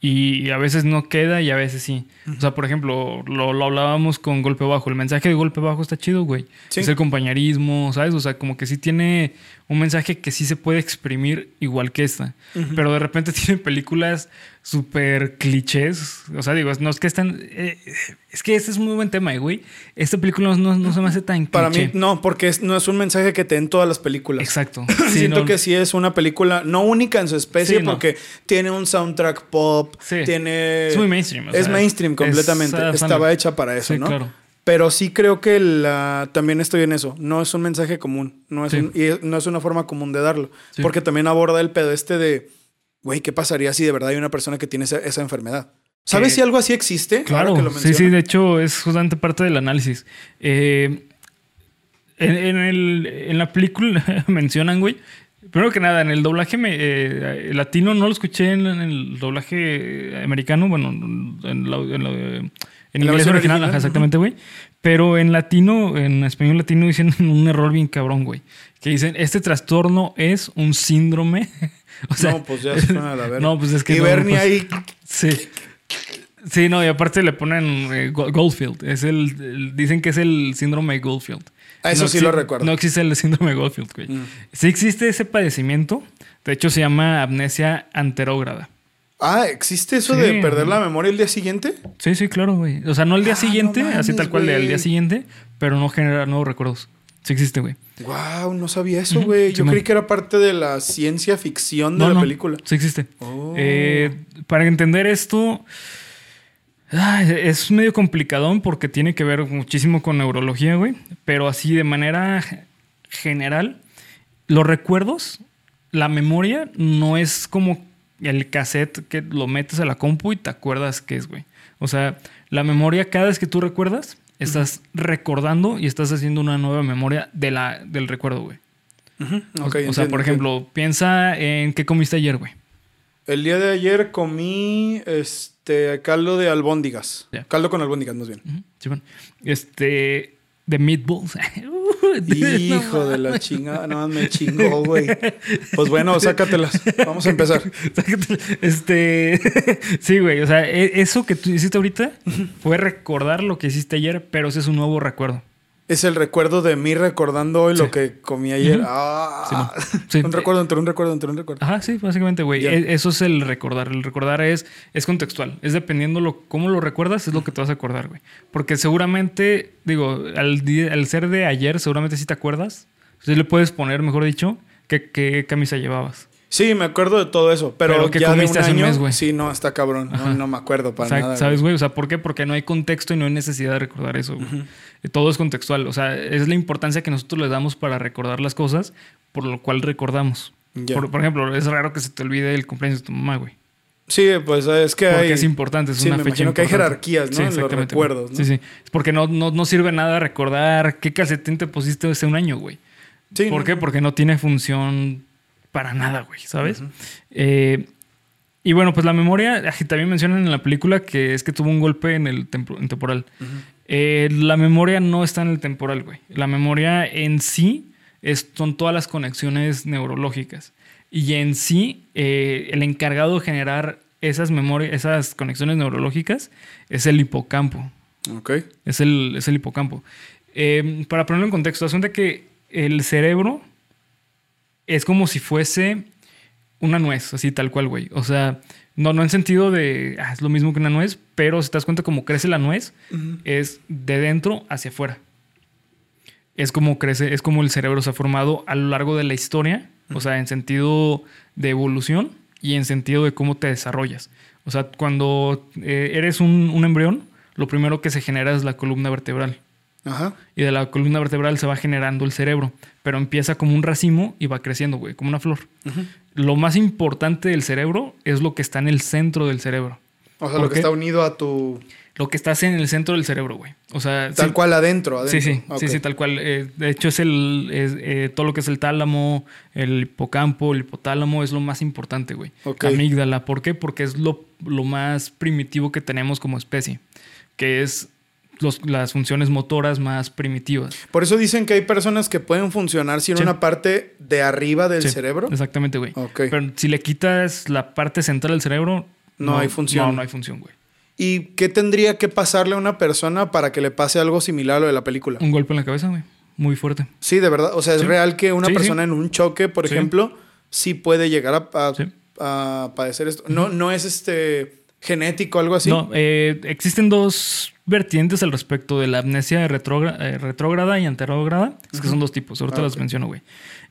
y a veces no queda y a veces sí. O sea, por ejemplo, lo, lo hablábamos con Golpe Bajo. El mensaje de Golpe Bajo está chido, güey. Sí. Es el compañerismo, ¿sabes? O sea, como que sí tiene un mensaje que sí se puede exprimir igual que esta. Pero de repente tiene películas súper clichés. O sea, digo, no es que están... eh, es que este es un muy buen tema, eh, güey. Esta película no, no- se me hace tan Para mí, cliché. no, porque es- no es un mensaje que te den todas las películas. Exacto. Sí, Siento no- que sí es una película no única en su especie Sí, no. porque tiene un soundtrack pop, Sí. tiene... Es muy mainstream. o es sea, mainstream completamente. Estaba hecha para eso, Sí, ¿no? claro. Pero sí creo que la, también estoy en eso. No es un mensaje común. No es, Sí. un- y no es una forma común de darlo. Sí. Porque también aborda el pedo este de, güey, ¿qué pasaría si de verdad hay una persona que tiene esa, esa enfermedad? ¿Sabes si algo así existe? Claro, que lo sí, sí, de hecho es justamente parte del análisis. Eh, en, en el, en la película mencionan, güey, primero que nada, en el doblaje me- eh, latino no lo escuché en, en el doblaje americano, bueno, en, la- en la- en la inglés original, original, ajá, exactamente, güey. Pero en latino, en español latino, dicen un error bien cabrón, güey. Que dicen, este trastorno es un síndrome. o sea, no, pues ya se fueron a la verga. no, pues es que Y no, Bernie pues- ahí... Sí. Sí, no, y aparte le ponen eh, Go- Goldfield. Es el, el- dicen que es el síndrome de Goldfield. Ah, eso No sí lo recuerdo. No existe el síndrome de Goldfield, güey. Mm. Sí existe ese padecimiento. De hecho, se llama amnesia anterógrada. Ah, ¿existe eso Sí. de perder la memoria el día siguiente? Sí, sí, claro, güey. O sea, no el día Ah, siguiente, no así tal cual güey. día siguiente, pero no generar nuevos recuerdos. Sí existe, güey. Wow, no sabía eso, güey. Yo creí que era parte de la ciencia ficción de No, la no, película. Sí existe. Oh. Eh, para entender esto, es medio complicadón porque tiene que ver muchísimo con neurología, güey. Pero así de manera general, los recuerdos, la memoria no es como el cassette que lo metes a la compu y te acuerdas qué es, güey. O sea, la memoria, cada vez que tú recuerdas, estás recordando y estás haciendo una nueva memoria de la, del recuerdo, güey. O- ok, o sea, por entiendo. ejemplo, piensa en qué comiste ayer, güey. El día de ayer comí este caldo de albóndigas. Caldo con albóndigas, más bien. Ujú, sí, bueno. Este. De meatballs. Hijo de la chingada, no me chingó, güey. Pues bueno, sácatelas. Vamos a empezar. Este. sí, güey. O sea, e- eso que tú hiciste ahorita fue recordar lo que hiciste ayer, pero ese es un nuevo recuerdo. Es el recuerdo de mí recordando hoy Sí. lo que comí ayer. Ah. Sí. Un recuerdo entre un recuerdo entre un recuerdo. Ajá, sí, básicamente, güey. Ya. E- Eso es el recordar. El recordar es, es contextual. Es dependiendo lo, cómo lo recuerdas, es lo que te vas a acordar, güey. Porque seguramente, digo, al, al ser de ayer, seguramente sí te acuerdas. Sí le puedes poner, mejor dicho, qué, qué camisa llevabas. Sí, me acuerdo de todo eso, pero, Pero ¿qué ya de un comiste hace un mes, güey? sí, no, está cabrón. No, no me acuerdo para O sea, nada. ¿Sabes, güey. O sea, ¿por qué? Porque no hay contexto y no hay necesidad de recordar eso. güey. Eh, Todo es contextual. O sea, es la importancia que nosotros le damos para recordar las cosas, por lo cual recordamos. Por, por ejemplo, es raro que se te olvide el cumpleaños de tu mamá, güey. Sí, pues es que Porque hay... es importante, es sí, una me fecha imagino que hay jerarquías, ¿no? En los recuerdos, ¿no? Sí, sí. Es porque no, no, no sirve nada recordar qué calcetín te pusiste hace un año, güey. Sí, ¿Por ¿no? qué? Porque no tiene función para nada, güey, ¿sabes? Eh, Y bueno, pues la memoria, ay, también mencionan en la película que es que tuvo un golpe en el en temporal. Eh, la memoria no está en el temporal, güey. La memoria en sí es- son todas las conexiones neurológicas. Y en sí, eh, el encargado de generar esas memorias, esas conexiones neurológicas es el hipocampo. Ok. Es el, es el hipocampo. Eh, para ponerlo en contexto, asunto que el cerebro es como si fuese una nuez, así tal cual, güey. O sea, no, no en sentido de ah, es lo mismo que una nuez, pero si te das cuenta cómo crece la nuez, es de dentro hacia afuera. Es como crece, es como el cerebro se ha formado a lo largo de la historia, o sea, en sentido de evolución y en sentido de cómo te desarrollas. O sea, cuando eh, eres un, un embrión, lo primero que se genera es la columna vertebral. Ajá. Y de la columna vertebral se va generando el cerebro, pero empieza como un racimo y va creciendo, güey, como una flor. Lo más importante del cerebro es lo que está en el centro del cerebro. O sea, ¿Por lo que está unido a tu. Lo que está en el centro del cerebro, güey. O sea, Tal sí- cual adentro, adentro. Sí, sí, sí, sí, tal cual. Eh, de hecho, es el es, eh, todo lo que es el tálamo, el hipocampo, el hipotálamo es lo más importante, güey. Ok. La amígdala. ¿Por qué? Porque es lo, lo más primitivo que tenemos como especie, que es los- las funciones motoras más primitivas. Por eso dicen que hay personas que pueden funcionar sin Sí. una parte de arriba del Sí, cerebro. Exactamente, güey. Ok. Pero si le quitas la parte central del cerebro, No hay función. No, no hay función, güey. ¿Y qué tendría que pasarle a una persona para que le pase algo similar a lo de la película? Un golpe en la cabeza, güey. Muy fuerte. Sí, de verdad. O sea, es Sí. real que una persona en un choque, por ejemplo, sí puede llegar a, a- Sí. a padecer esto. No, no es este genético, algo así. No, eh, existen dos vertientes al respecto de la amnesia eh, retrógrada y anterógrada. Es que son dos tipos, ahorita Ah, las ok. menciono, güey.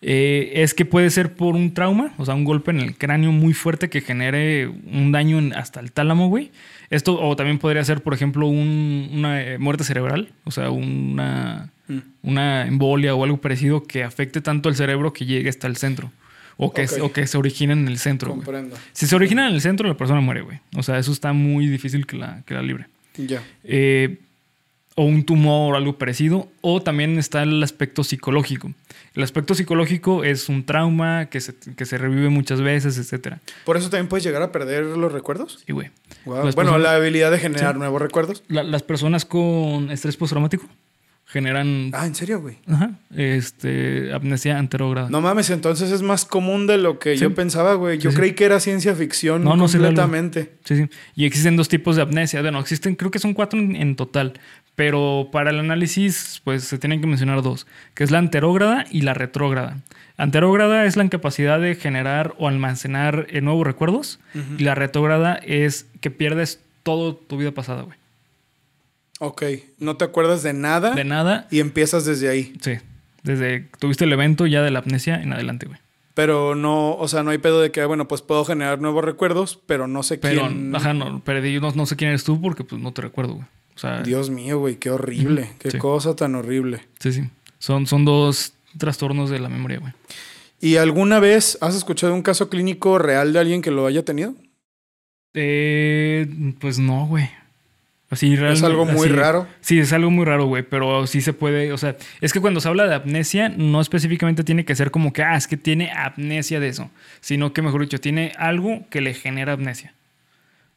Eh, es que puede ser por un trauma, o sea, un golpe en el cráneo muy fuerte que genere un daño en- hasta el tálamo, güey. Esto, o también podría ser, por ejemplo, un- una eh, muerte cerebral, o sea, una, Mm. una embolia o algo parecido que afecte tanto el cerebro que llegue hasta el centro. O que, o que se origine en el centro. Comprendo. Si se origina en el centro, la persona muere, güey. O sea, eso está muy difícil que la, que la libre. Ya. Eh, o un tumor o algo parecido. O también está el aspecto psicológico. El aspecto psicológico es un trauma que se, que se revive muchas veces, etcétera. ¿Por eso también puedes llegar a perder los recuerdos? Sí, güey. Bueno, personas- la habilidad de generar nuevos recuerdos. La- las personas con estrés postraumático generan Ah, ¿en serio, güey? ajá, este, amnesia anterógrada. No mames, entonces es más común de lo que Sí. yo pensaba, güey. Yo Sí, sí. creí que era ciencia ficción No, no, completamente. Sí, sí. Y existen dos tipos de amnesia. Bueno, existen, creo que son cuatro en, en total. Pero para el análisis, pues se tienen que mencionar dos, que es la anterógrada y la retrógrada. Anterógrada es la incapacidad de generar o almacenar eh, nuevos recuerdos. Y la retrógrada es que pierdes todo tu vida pasada, güey. Ok, no te acuerdas de nada De nada, y empiezas desde ahí. sí. Desde que tuviste el evento ya de la amnesia en adelante, güey. Pero no, o sea, no hay pedo de que, bueno, pues puedo generar nuevos recuerdos, pero no sé Pero, quién. ajá, no, perdí, no, no sé quién eres tú porque pues no te recuerdo, güey. O sea, Dios mío, güey, qué horrible. Qué Sí. cosa tan horrible. sí, sí. Son, son dos trastornos de la memoria, güey. ¿Y alguna vez has escuchado un caso clínico real de alguien que lo haya tenido? Eh, pues no, güey. Así Es algo muy así- raro. Sí, es algo muy raro, güey, pero sí se puede, o sea, es que cuando se habla de amnesia, no específicamente tiene que ser como que, ah, es que tiene amnesia de eso, sino que, mejor dicho, tiene algo que le genera amnesia.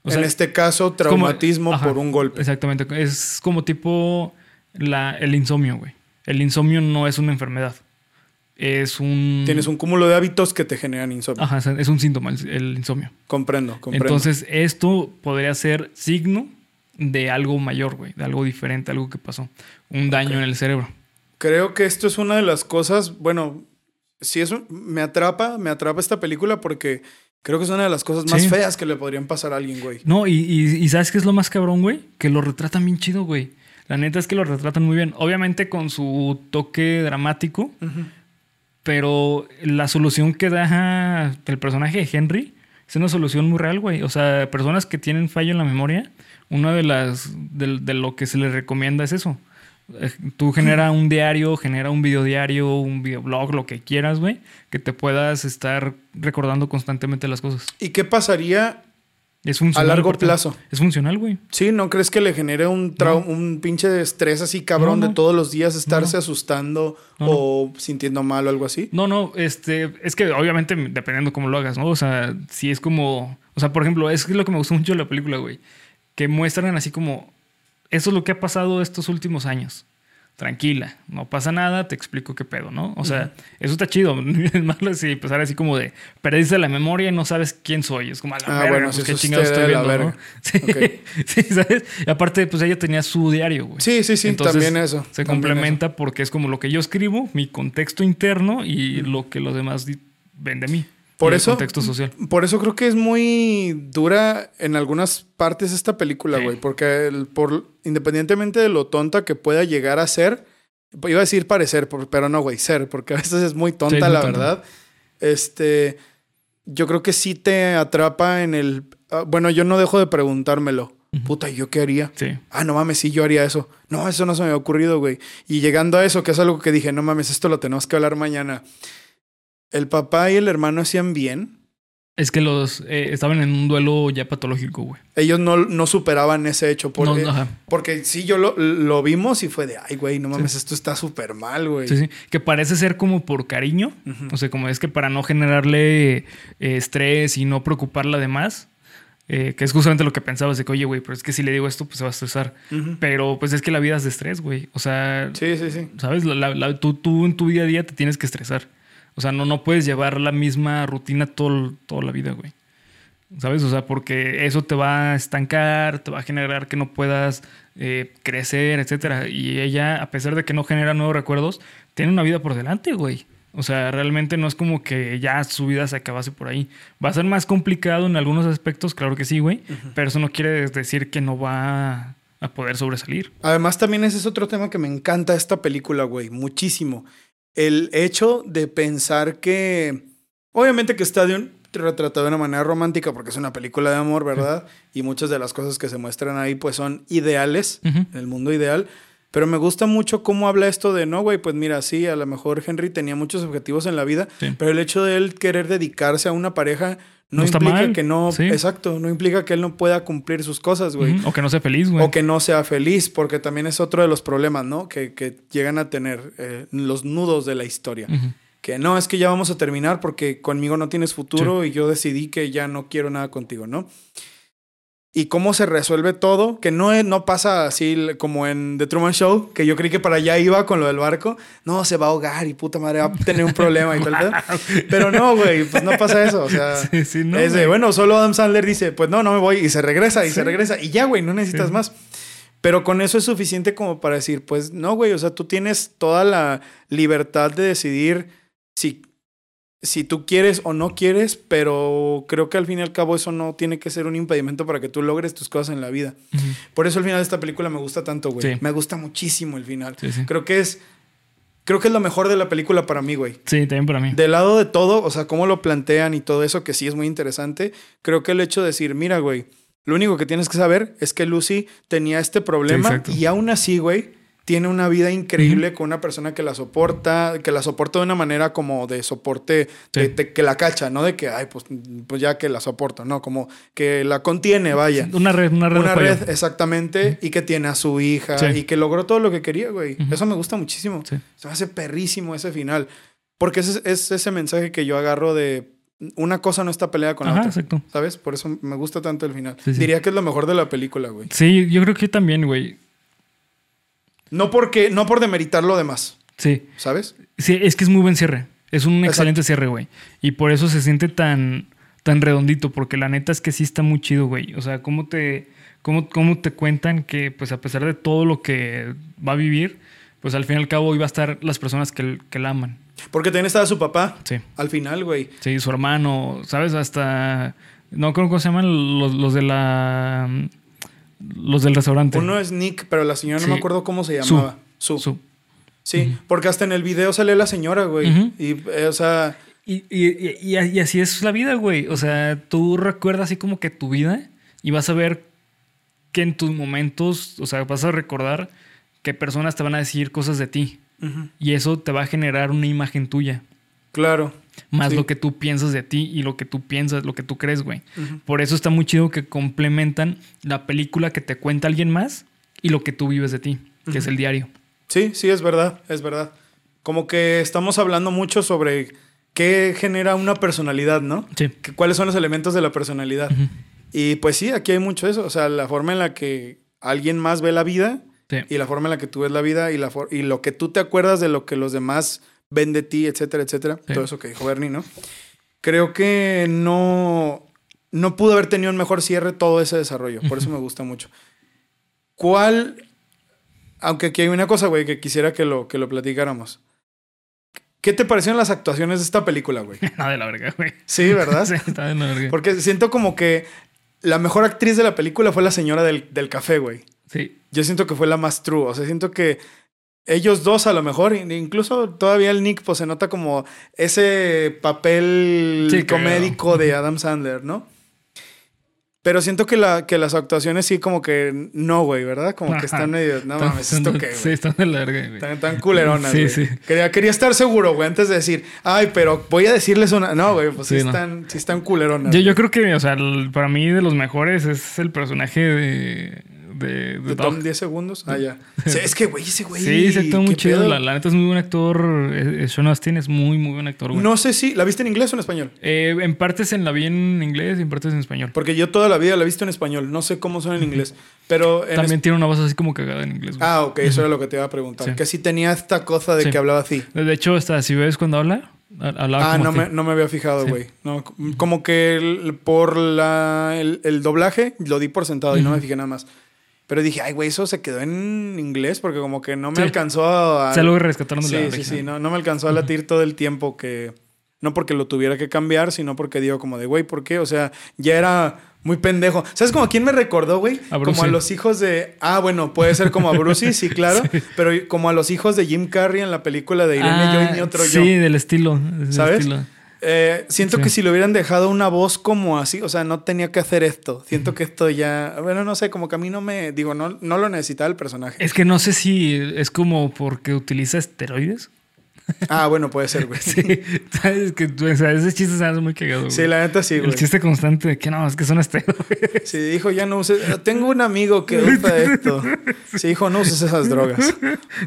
O sea, en este caso, como- traumatismo ajá, por un golpe. Exactamente, es como tipo la, el insomnio, güey. El insomnio no es una enfermedad, es un... Tienes un cúmulo de hábitos que te generan insomnio. Ajá, es un síntoma el, el insomnio. Comprendo, comprendo. Entonces, esto podría ser signo de algo mayor, güey, de algo diferente, algo que pasó. Un daño en el cerebro. Creo que esto es una de las cosas, bueno, si eso me atrapa, me atrapa esta película porque creo que es una de las cosas más Sí. feas que le podrían pasar a alguien, güey. No, y, y- y ¿sabes qué es lo más cabrón, güey? Que lo retratan bien chido, güey. La neta es que lo retratan muy bien. Obviamente con su toque dramático, pero la solución que da el personaje de Henry es una solución muy real, güey. O sea, personas que tienen fallo en la memoria, una de las de, de lo que se les recomienda es eso. Eh, Tú genera un diario, genera un videodiario, un videoblog, lo que quieras, güey, que te puedas estar recordando constantemente las cosas. ¿Y qué pasaría Es a largo aparte. plazo? Es funcional, güey. Sí, ¿no crees que le genere un No. un pinche de estrés así cabrón No, no. de todos los días estarse asustando o sintiendo mal o algo así? No, no, este, es que obviamente dependiendo cómo lo hagas, ¿no? O sea, si es como O sea, por ejemplo, es lo que me gustó mucho de la película, güey. Que muestran así como, eso es lo que ha pasado estos últimos años. Tranquila, no pasa nada, te explico qué pedo, ¿no? O sea, eso está chido. Es malo si empezar así como de, perdiste la memoria y no sabes quién soy. Es como a la Ah, verga, bueno, pues sí, qué eso chingados estoy viendo, ¿no? Sí, Ok. sí, ¿sabes? Y aparte, pues ella tenía su diario, güey. Sí, sí, sí, Entonces, también eso. Se también complementa porque es como lo que yo escribo, mi contexto interno y lo que los demás ven de mí. Por y el eso- contexto social. Por eso creo que es muy dura en algunas partes esta película, Sí. güey. Porque el- por, independientemente de lo tonta que pueda llegar a ser, iba a decir parecer, pero no, güey, ser, porque a veces es muy tonta, Sí, es muy la tonta. verdad. Este, yo creo que sí te atrapa en el... ah, bueno, yo no dejo de preguntármelo. Puta, ¿yo qué haría? Sí. Ah, no mames, sí, yo haría eso. No, eso no se me había ocurrido, güey. Y llegando a eso, que es algo que dije, no mames, esto lo tenemos que hablar mañana. El papá y el hermano hacían bien. Es que los eh, estaban en un duelo ya patológico, güey. Ellos no, no superaban ese hecho. Por, No, ajá. porque sí, yo lo, lo vimos y fue de, ay, güey, no mames, esto está súper mal, güey. Sí, sí. Que parece ser como por cariño. O sea, como es que para no generarle eh, estrés y no preocuparla de más. eh, que es justamente lo que pensabas de que, oye, güey, pero es que si le digo esto, pues se va a estresar. Pero pues es que la vida es de estrés, güey. O sea, Sí, sí, sí. ¿sabes? La- la- la- tú, tú en tu día a día te tienes que estresar. O sea, no, no puedes llevar la misma rutina todo, toda la vida, güey. ¿Sabes? O sea, porque eso te va a estancar, te va a generar que no puedas eh, crecer, etcétera. Y ella, a pesar de que no genera nuevos recuerdos, tiene una vida por delante, güey. O sea, realmente no es como que ya su vida se acabase por ahí. Va a ser más complicado en algunos aspectos, claro que sí, güey. Pero eso no quiere decir que no va a poder sobresalir. Además, también ese es otro tema que me encanta esta película, güey, muchísimo. El hecho de pensar que, obviamente que está de un, retratado de una manera romántica porque es una película de amor, ¿verdad? Y muchas de las cosas que se muestran ahí pues son ideales, en el mundo ideal. Pero me gusta mucho cómo habla esto de, no, güey, pues mira, sí, a lo mejor Henry tenía muchos objetivos en la vida, Sí. pero el hecho de él querer dedicarse a una pareja no, No está implica mal, que no, sí. exacto, no implica que él no pueda cumplir sus cosas, güey. O que no sea feliz, güey. O que no sea feliz, porque también es otro de los problemas, ¿no? Que, que llegan a tener eh, los nudos de la historia. Que no, es que ya vamos a terminar porque conmigo no tienes futuro y yo decidí que ya no quiero nada contigo, ¿no? Y cómo se resuelve todo, que no, no pasa así como en The Truman Show, que yo creí que para allá iba con lo del barco. No, se va a ahogar y puta madre va a tener un problema y tal. Pero no, güey, pues no pasa eso. O sea, Sí, sí, no, es de, bueno, solo Adam Sandler dice, pues no, no me voy y se regresa y se Sí. regresa y ya, güey, no necesitas más. Pero con eso es suficiente como para decir, pues no, güey, o sea, tú tienes toda la libertad de decidir si, si tú quieres o no quieres, pero creo que al fin y al cabo eso no tiene que ser un impedimento para que tú logres tus cosas en la vida. Por eso el final de esta película me gusta tanto, güey. Sí. Me gusta muchísimo el final. Sí, sí. Creo que es creo que es lo mejor de la película para mí, güey. Sí, también para mí. Del lado de todo, o sea, cómo lo plantean y todo eso, que sí es muy interesante, creo que el hecho de decir, mira, güey, lo único que tienes que saber es que Lucy tenía este problema y aún así, güey, tiene una vida increíble con una persona que la soporta, que la soporta de una manera como de soporte, Sí. de, de que la cacha, no de que, ay, pues, pues ya que la soporto, no, como que la contiene, vaya. Una red, una red. Una red, exactamente, y que tiene a su hija Sí. y que logró todo lo que quería, güey. Eso me gusta muchísimo. Sí. Se me hace perrísimo ese final. Porque ese es ese mensaje que yo agarro de una cosa no está peleada con la Ajá, otra. exacto. ¿Sabes? Por eso me gusta tanto el final. Diría que es lo mejor de la película, güey. Sí, yo creo que también, güey. No porque, no por demeritar lo demás, Sí. ¿sabes? Sí, es que es muy buen cierre. Es un Exacto. excelente cierre, güey. Y por eso se siente tan, tan redondito, porque la neta es que sí está muy chido, güey. O sea, cómo te, cómo, cómo te cuentan que, pues, a pesar de todo lo que va a vivir, pues al fin y al cabo iba a estar las personas que, que la aman. Porque también estaba su papá Sí. al final, güey. Sí, su hermano, ¿sabes? Hasta. No creo cómo se llaman los, los de la. Los del restaurante. Uno es Nick, pero la señora Sí. no me acuerdo cómo se llamaba. Su. Su. Sí, porque hasta en el video sale la señora, güey. Y, eh, o sea, Y, y- y- y así es la vida, güey. O sea, tú recuerdas así como que tu vida y vas a ver que en tus momentos, o sea, vas a recordar que personas te van a decir cosas de ti. Y eso te va a generar una imagen tuya. claro. Más Sí. lo que tú piensas de ti y lo que tú piensas, lo que tú crees, güey. Por eso está muy chido que complementan la película que te cuenta alguien más y lo que tú vives de ti, que es el diario. Sí, sí, es verdad, es verdad. Como que estamos hablando mucho sobre qué genera una personalidad, ¿no? Sí. Que- ¿Cuáles son los elementos de la personalidad? Y pues sí, aquí hay mucho eso. O sea, la forma en la que alguien más ve la vida Sí. y la forma en la que tú ves la vida y, la y lo que tú te acuerdas de lo que los demás ven de ti, etcétera, etcétera. Sí. Todo eso que dijo Bernie, ¿no? Creo que no, no pudo haber tenido un mejor cierre todo ese desarrollo. Por eso me gusta mucho. ¿Cuál? Aunque aquí hay una cosa, güey, que quisiera que lo, que lo platicáramos. ¿Qué te parecieron las actuaciones de esta película, güey? Nada de la verga, güey. Sí, ¿verdad? Sí, está de la verga. Porque siento como que la mejor actriz de la película fue la señora del, del café, güey. Sí. Yo siento que fue la más true. O sea, siento que ellos dos a lo mejor, in- incluso todavía el Nick, pues se nota como ese papel Sí, comédico de Adam Sandler, ¿no? Pero siento que, la, que las actuaciones sí como que no, güey, ¿verdad? Como que están medio... No Están- mames, ¿esto qué, Sí, güey? están de la verga, güey. Están tan culeronas, Sí, güey. sí. Quería, quería estar seguro, güey, antes de decir, ay, pero voy a decirles una... No, güey, pues sí, Sí, no. están, sí están culeronas. Yo, yo creo que, o sea, el- para mí de los mejores es el personaje de. De, de ¿De Dog. Tom 10 segundos? Ah, ya. Sí, es que, güey, ese güey... Sí, se actúa muy ¿qué chido. La, la neta es muy buen actor. Eh, eh, Sean Astin es muy, muy buen actor, güey. No sé si... ¿La viste en inglés o en español? Eh, en partes en la vi en inglés y en partes en español. Porque yo toda la vida la he visto en español. No sé cómo son en inglés. Pero en También tiene una voz así como cagada en inglés. güey. Ah, ok, eso era lo que te iba a preguntar. Sí. Que si tenía esta cosa de Sí. que hablaba así. De hecho, hasta si ves cuando habla, ha- hablaba Ah, no me, no me había fijado, Sí. güey. No, como que el- por la, el, el doblaje lo di por sentado y no me fijé nada más. Pero dije, ay, güey, eso se quedó en inglés porque como que no me Sí. alcanzó a... O sea, luego rescataron de Sí, la sí, original. sí. No, no me alcanzó a latir todo el tiempo que... No porque lo tuviera que cambiar, sino porque digo como de, güey, ¿por qué? O sea, ya era muy pendejo. ¿Sabes como a quién me recordó, güey? A Como a los hijos de... Ah, bueno, puede ser como a Brucey, sí, claro. Pero como a los hijos de Jim Carrey en la película de Irene Ah, yo y mi otro sí, yo. del estilo. del ¿Sabes? estilo. Eh, siento Sí. que si le hubieran dejado una voz como así, o sea, no tenía que hacer esto. Siento que esto ya, bueno, no sé, como que a mí no me, digo, no, no lo necesitaba el personaje. Es que no sé si es como porque utiliza esteroides. Ah, bueno, puede ser, güey. Sí, sabes que o sea, ese chiste se hace muy cagado. güey. Sí, la neta sí, güey. El chiste constante de que no, es que son esteroides. Sí, dijo, ya no uses. Tengo un amigo que usa esto. Sí, dijo, no uses esas drogas.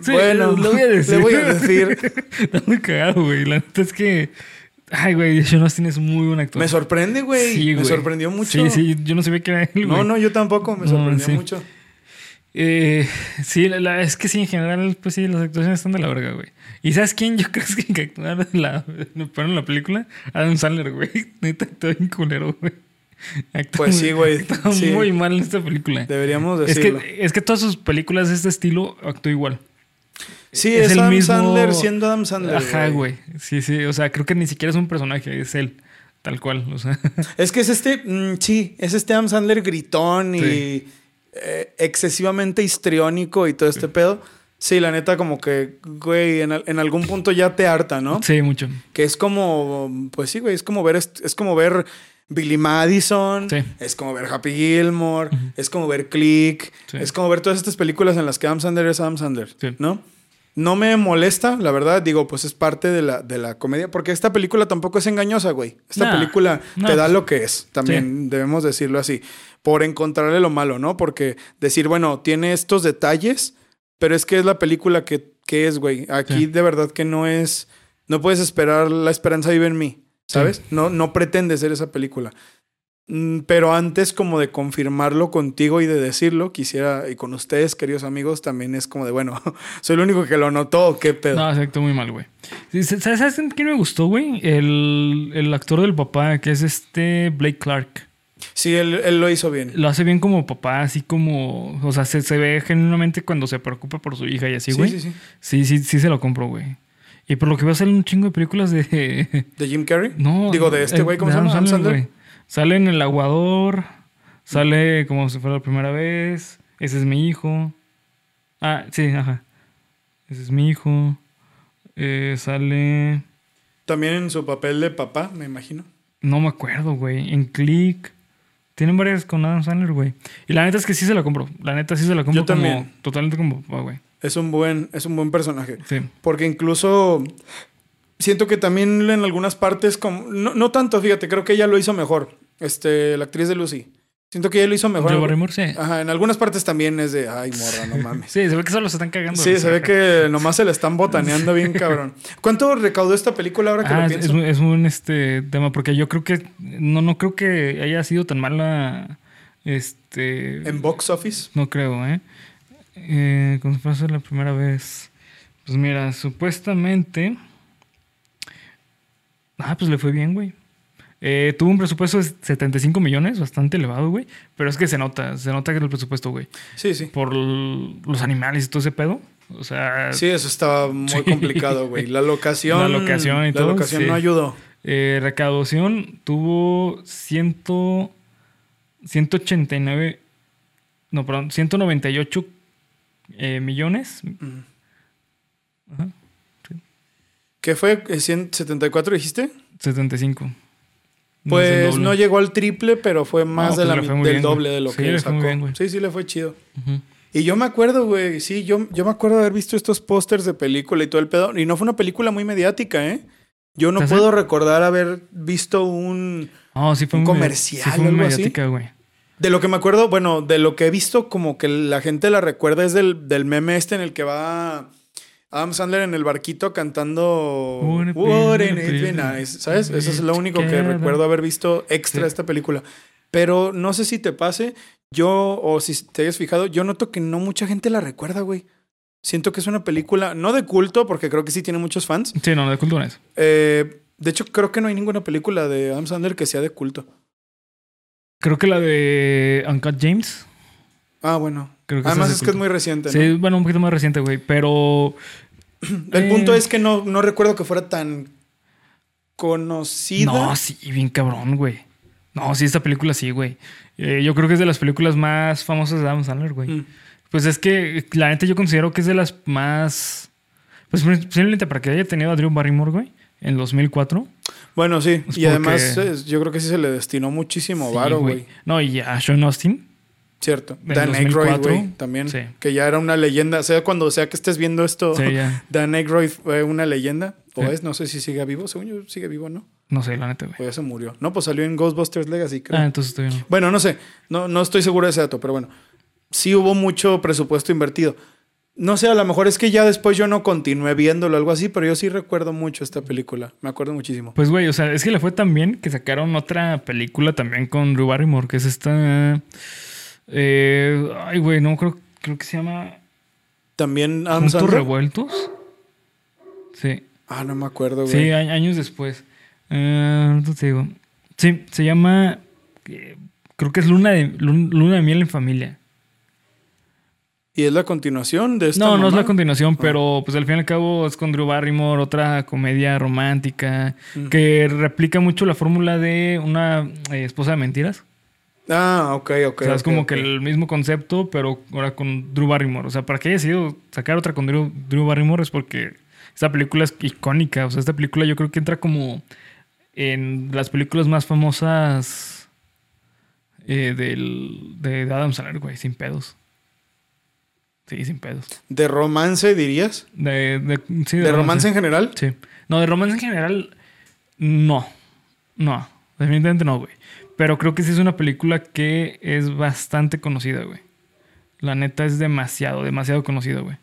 Sí, bueno, lo voy a decir. le voy a decir. Está muy cagado, güey. La neta es que. Ay, güey, Sean Austin es muy buen actor. Me sorprende, güey. Sí, me güey. sorprendió mucho. Sí, sí, yo no sabía que era él, güey. No, no, yo tampoco. Me No, sorprendió sí. mucho. Eh, sí, la- la- es que sí, en general, pues sí, las actuaciones están de la verga, güey. ¿Y sabes quién yo creo que que actúa en la, en la película? Adam Sandler, güey. Neta, actúa bien culero, güey. Actúa Pues sí, güey. Sí. muy mal en esta película. Deberíamos Es decirlo. que, es que todas sus películas de este estilo actúa igual. Sí, es, el Adam mismo- Sandler siendo Adam Sandler. Ajá, güey. Sí, sí. O sea, creo que ni siquiera es un personaje, es él. Tal cual. O sea, Es que es este, mm, sí, es este Adam Sandler gritón y Sí. eh, excesivamente histriónico y todo este pedo. Sí, la neta, como que, güey, en, en algún punto ya te harta, ¿no? sí, mucho. Que es como, pues sí, güey, es como ver, es como ver Billy Madison, Sí. es como ver Happy Gilmore, es como ver Click, Sí. es como ver todas estas películas en las que Adam Sandler es Adam Sandler, Sí. ¿no? No me molesta, la verdad, digo, pues es parte de la, de la comedia, porque esta película tampoco es engañosa, güey. Esta Nah, película te da lo que es, también debemos decirlo así, por encontrarle lo malo, ¿no? Porque decir, bueno, tiene estos detalles, pero es que es la película que, que es, güey. Aquí de verdad que no es, no puedes esperar la esperanza vive en mí, ¿sabes? No, no pretende ser esa película. Mm, Pero antes como de confirmarlo contigo y de decirlo, quisiera, y con ustedes, queridos amigos, también es como de, bueno, soy el único que lo notó, ¿o ¿qué pedo? No, se actuó muy mal, güey. Sí, ¿Sabes, ¿Sabes quién me gustó, güey? El, el actor del papá, que es este Blake Clark. Sí, él, él lo hizo bien. Lo hace bien como papá, así como. O sea, se, se ve genuinamente cuando se preocupa por su hija y así, güey. sí, sí. Sí, sí, sí se lo compro, güey. Y por lo que veo salen un chingo de películas de. ¿De Jim Carrey? No. Digo, de este eh, güey, ¿cómo se llama? Adam Sandler. Sale en El Aguador. Sale como si fuera la primera vez. Ese es mi hijo. Ah, sí, ajá. Ese es mi hijo. Eh, sale. También en su papel de papá, me imagino. No me acuerdo, güey. En Click. Tienen varias con Adam Sandler, güey. Y la neta es que sí se la compro. La neta sí se la compro Yo como también. totalmente como papá, güey. Es un buen, es un buen personaje. Sí. Porque incluso siento que también en algunas partes, como, no, no tanto, fíjate, creo que ella lo hizo mejor. Este, la actriz de Lucy. Siento que ella lo hizo mejor. Drew Barrymore, sí. Ajá, en algunas partes también es de, ay, morra, no mames. Sí, se ve que solo se están cagando. Sí, se ve que nomás se le están botaneando bien, cabrón. ¿Cuánto recaudó esta película ahora que Ah, lo pienso? es un- es un este tema, porque yo creo que no, no creo que haya sido tan mala. Este. En box office. No creo, ¿eh? Eh ¿Cómo fue la primera vez? Pues mira, supuestamente. Ah, pues le fue bien, güey. Eh, tuvo un presupuesto de 75 millones, bastante elevado, güey. Pero es que se nota, se nota que el presupuesto, güey. Sí, sí. Por los animales y todo ese pedo. O sea, Sí, eso estaba muy Sí. complicado, güey. La locación. La locación y la todo, locación sí. no ayudó. eh, recaudación tuvo 100, 189. No, perdón, 198 eh, millones. Mm. Ajá, ¿Qué fue? ¿Eh, ¿174 dijiste? 75. No es el Pues no llegó al triple, pero fue más No, de pues la del bien, doble de lo Sí, que le sacó. bien, sí, sí, le fue chido. Y yo me acuerdo, güey, sí, yo, yo me acuerdo de haber visto estos pósters de película y todo el pedo. Y no fue una película muy mediática, ¿eh? Yo no ¿Ah, sí? puedo recordar haber visto un... Oh, sí fue Un comercial sí fue muy mediática, güey. De lo que me acuerdo, bueno, de lo que he visto, como que la gente la recuerda es del, del meme este en el que va Adam Sandler en el barquito cantando Wouldn't wouldn't it nice? ¿Sabes? Eso es lo único que recuerdo haber visto extra de esta película. Pero no sé si te pase, yo, o si te hayas fijado, yo noto que no mucha gente la recuerda, güey. Siento que es una película, no de culto, porque creo que sí tiene muchos fans. Sí, no, de cultura es. Eh, de hecho, creo que no hay ninguna película de Adam Sandler que sea de culto. Creo que la de Uncut James. Ah, bueno. Creo que Además es que es muy reciente. ¿no? Sí, bueno, un poquito más reciente, güey. Pero. El Eh. punto es que no, no recuerdo que fuera tan conocida. No, sí, bien cabrón, güey. No, sí, esta película sí, güey. Eh, yo creo que es de las películas más famosas de Adam Sandler, güey. Mm. Pues es que la neta yo considero que es de las más. Pues posiblemente para que haya tenido a Drew Barrymore, güey, en 2004. Bueno, sí. Y además es- yo creo que sí se le destinó muchísimo Sí, varo, güey. No, y a Sean Austin. Cierto. En Dan Aykroyd, 2004, güey, también. sí. Que ya era una leyenda. O sea, cuando sea que estés viendo esto, Sí. Dan Aykroyd fue una leyenda. O es, no sé si sigue vivo. Según yo, sigue vivo, ¿no? No sé, la neta, güey. O ya se murió. No, pues salió en Ghostbusters Legacy, creo. Ah, entonces estoy bien. Bueno, no sé. No, no estoy seguro de ese dato, pero bueno. Sí hubo mucho presupuesto invertido. No sé, a lo mejor es que ya después yo no continué viéndolo o algo así, pero yo sí recuerdo mucho esta película. Me acuerdo muchísimo. Pues, güey, o sea, es que le fue tan bien que sacaron otra película también con Drew Barrymore, que es esta. eh, ay, güey, no creo, creo que se llama También Juntos. Revueltos. Sí, Ah, no me acuerdo, güey. sí, años después. Ahorita te digo. Sí, se llama. eh, creo que es Luna de, Lun- Luna de Miel en Familia. ¿Y es la continuación de esta No, no es la continuación, pero pues al fin y al cabo es con Drew Barrymore, otra comedia romántica que replica mucho la fórmula de una eh, esposa de mentiras. Ah, ok, ok. o sea, es como que el mismo concepto, pero ahora con Drew Barrymore. O sea, para que haya sido sacar otra con Drew, Drew Barrymore es porque esta película es icónica. O sea, esta película yo creo que entra como en las películas más famosas eh, del, de Adam Sandler, güey, sin pedos. Sí, sin pedos. ¿De romance dirías? De, de, sí, ¿De, romance en general? Sí. No, de romance en general, no. No, definitivamente no, güey. Pero creo que sí es una película que es bastante conocida, güey. La neta es demasiado, demasiado conocida, güey.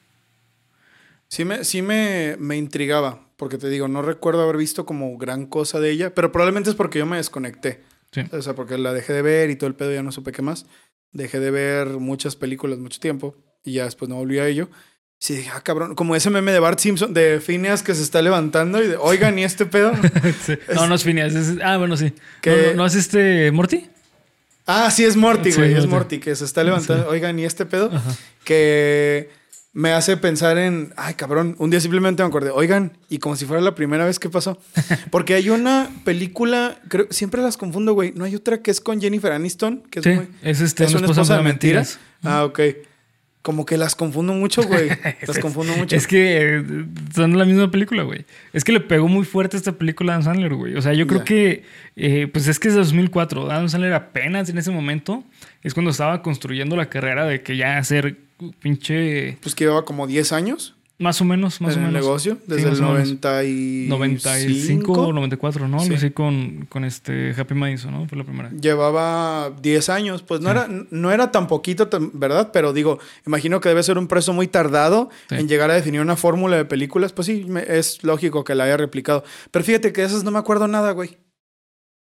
Sí me, sí me, me intrigaba, porque te digo, no recuerdo haber visto como gran cosa de ella, pero probablemente es porque yo me desconecté. Sí. O sea, porque la dejé de ver y todo el pedo ya no supe qué más. Dejé de ver muchas películas mucho tiempo y ya después no volví a ello. Sí, dije, ah, cabrón, como ese meme de Bart Simpson, de Phineas que se está levantando y de, oigan, ¿y este pedo? Sí. No, no es Phineas. es- ah, bueno, sí. No, no, ¿no es este Morty? ah, sí, es Morty, Sí, güey, es Morty. Que se está levantando, oigan, ¿y este pedo? Ajá. que me hace pensar en, ay cabrón, un día simplemente me acordé, oigan, y como si fuera la primera vez que pasó. Porque hay una película, creo, siempre las confundo, güey. No hay otra que es con Jennifer Aniston, que es muy... es este, ¿Es una esposa de mentiras. Ah, ok. Como que las confundo mucho, güey. Las confundo mucho. Es que eh, son la misma película, güey. Es que le pegó muy fuerte esta película a Adam Sandler, güey. O sea, yo creo que, eh, pues es que es de 2004. Adam Sandler apenas en ese momento es cuando estaba construyendo la carrera de que ya hacer pinche... Pues que llevaba como 10 años. Más o menos, más en o el menos. negocio. Sí, Desde más el o menos. 95. 95 o 94, ¿no? Sí. así con, con este Happy Madison, ¿no? Fue la primera. Llevaba 10 años, pues no, Sí. era, no era tan poquito, ¿verdad? Pero digo, imagino que debe ser un proceso muy tardado Sí. en llegar a definir una fórmula de películas. Pues sí, me- es lógico que la haya replicado. Pero fíjate que de esas no me acuerdo nada, güey.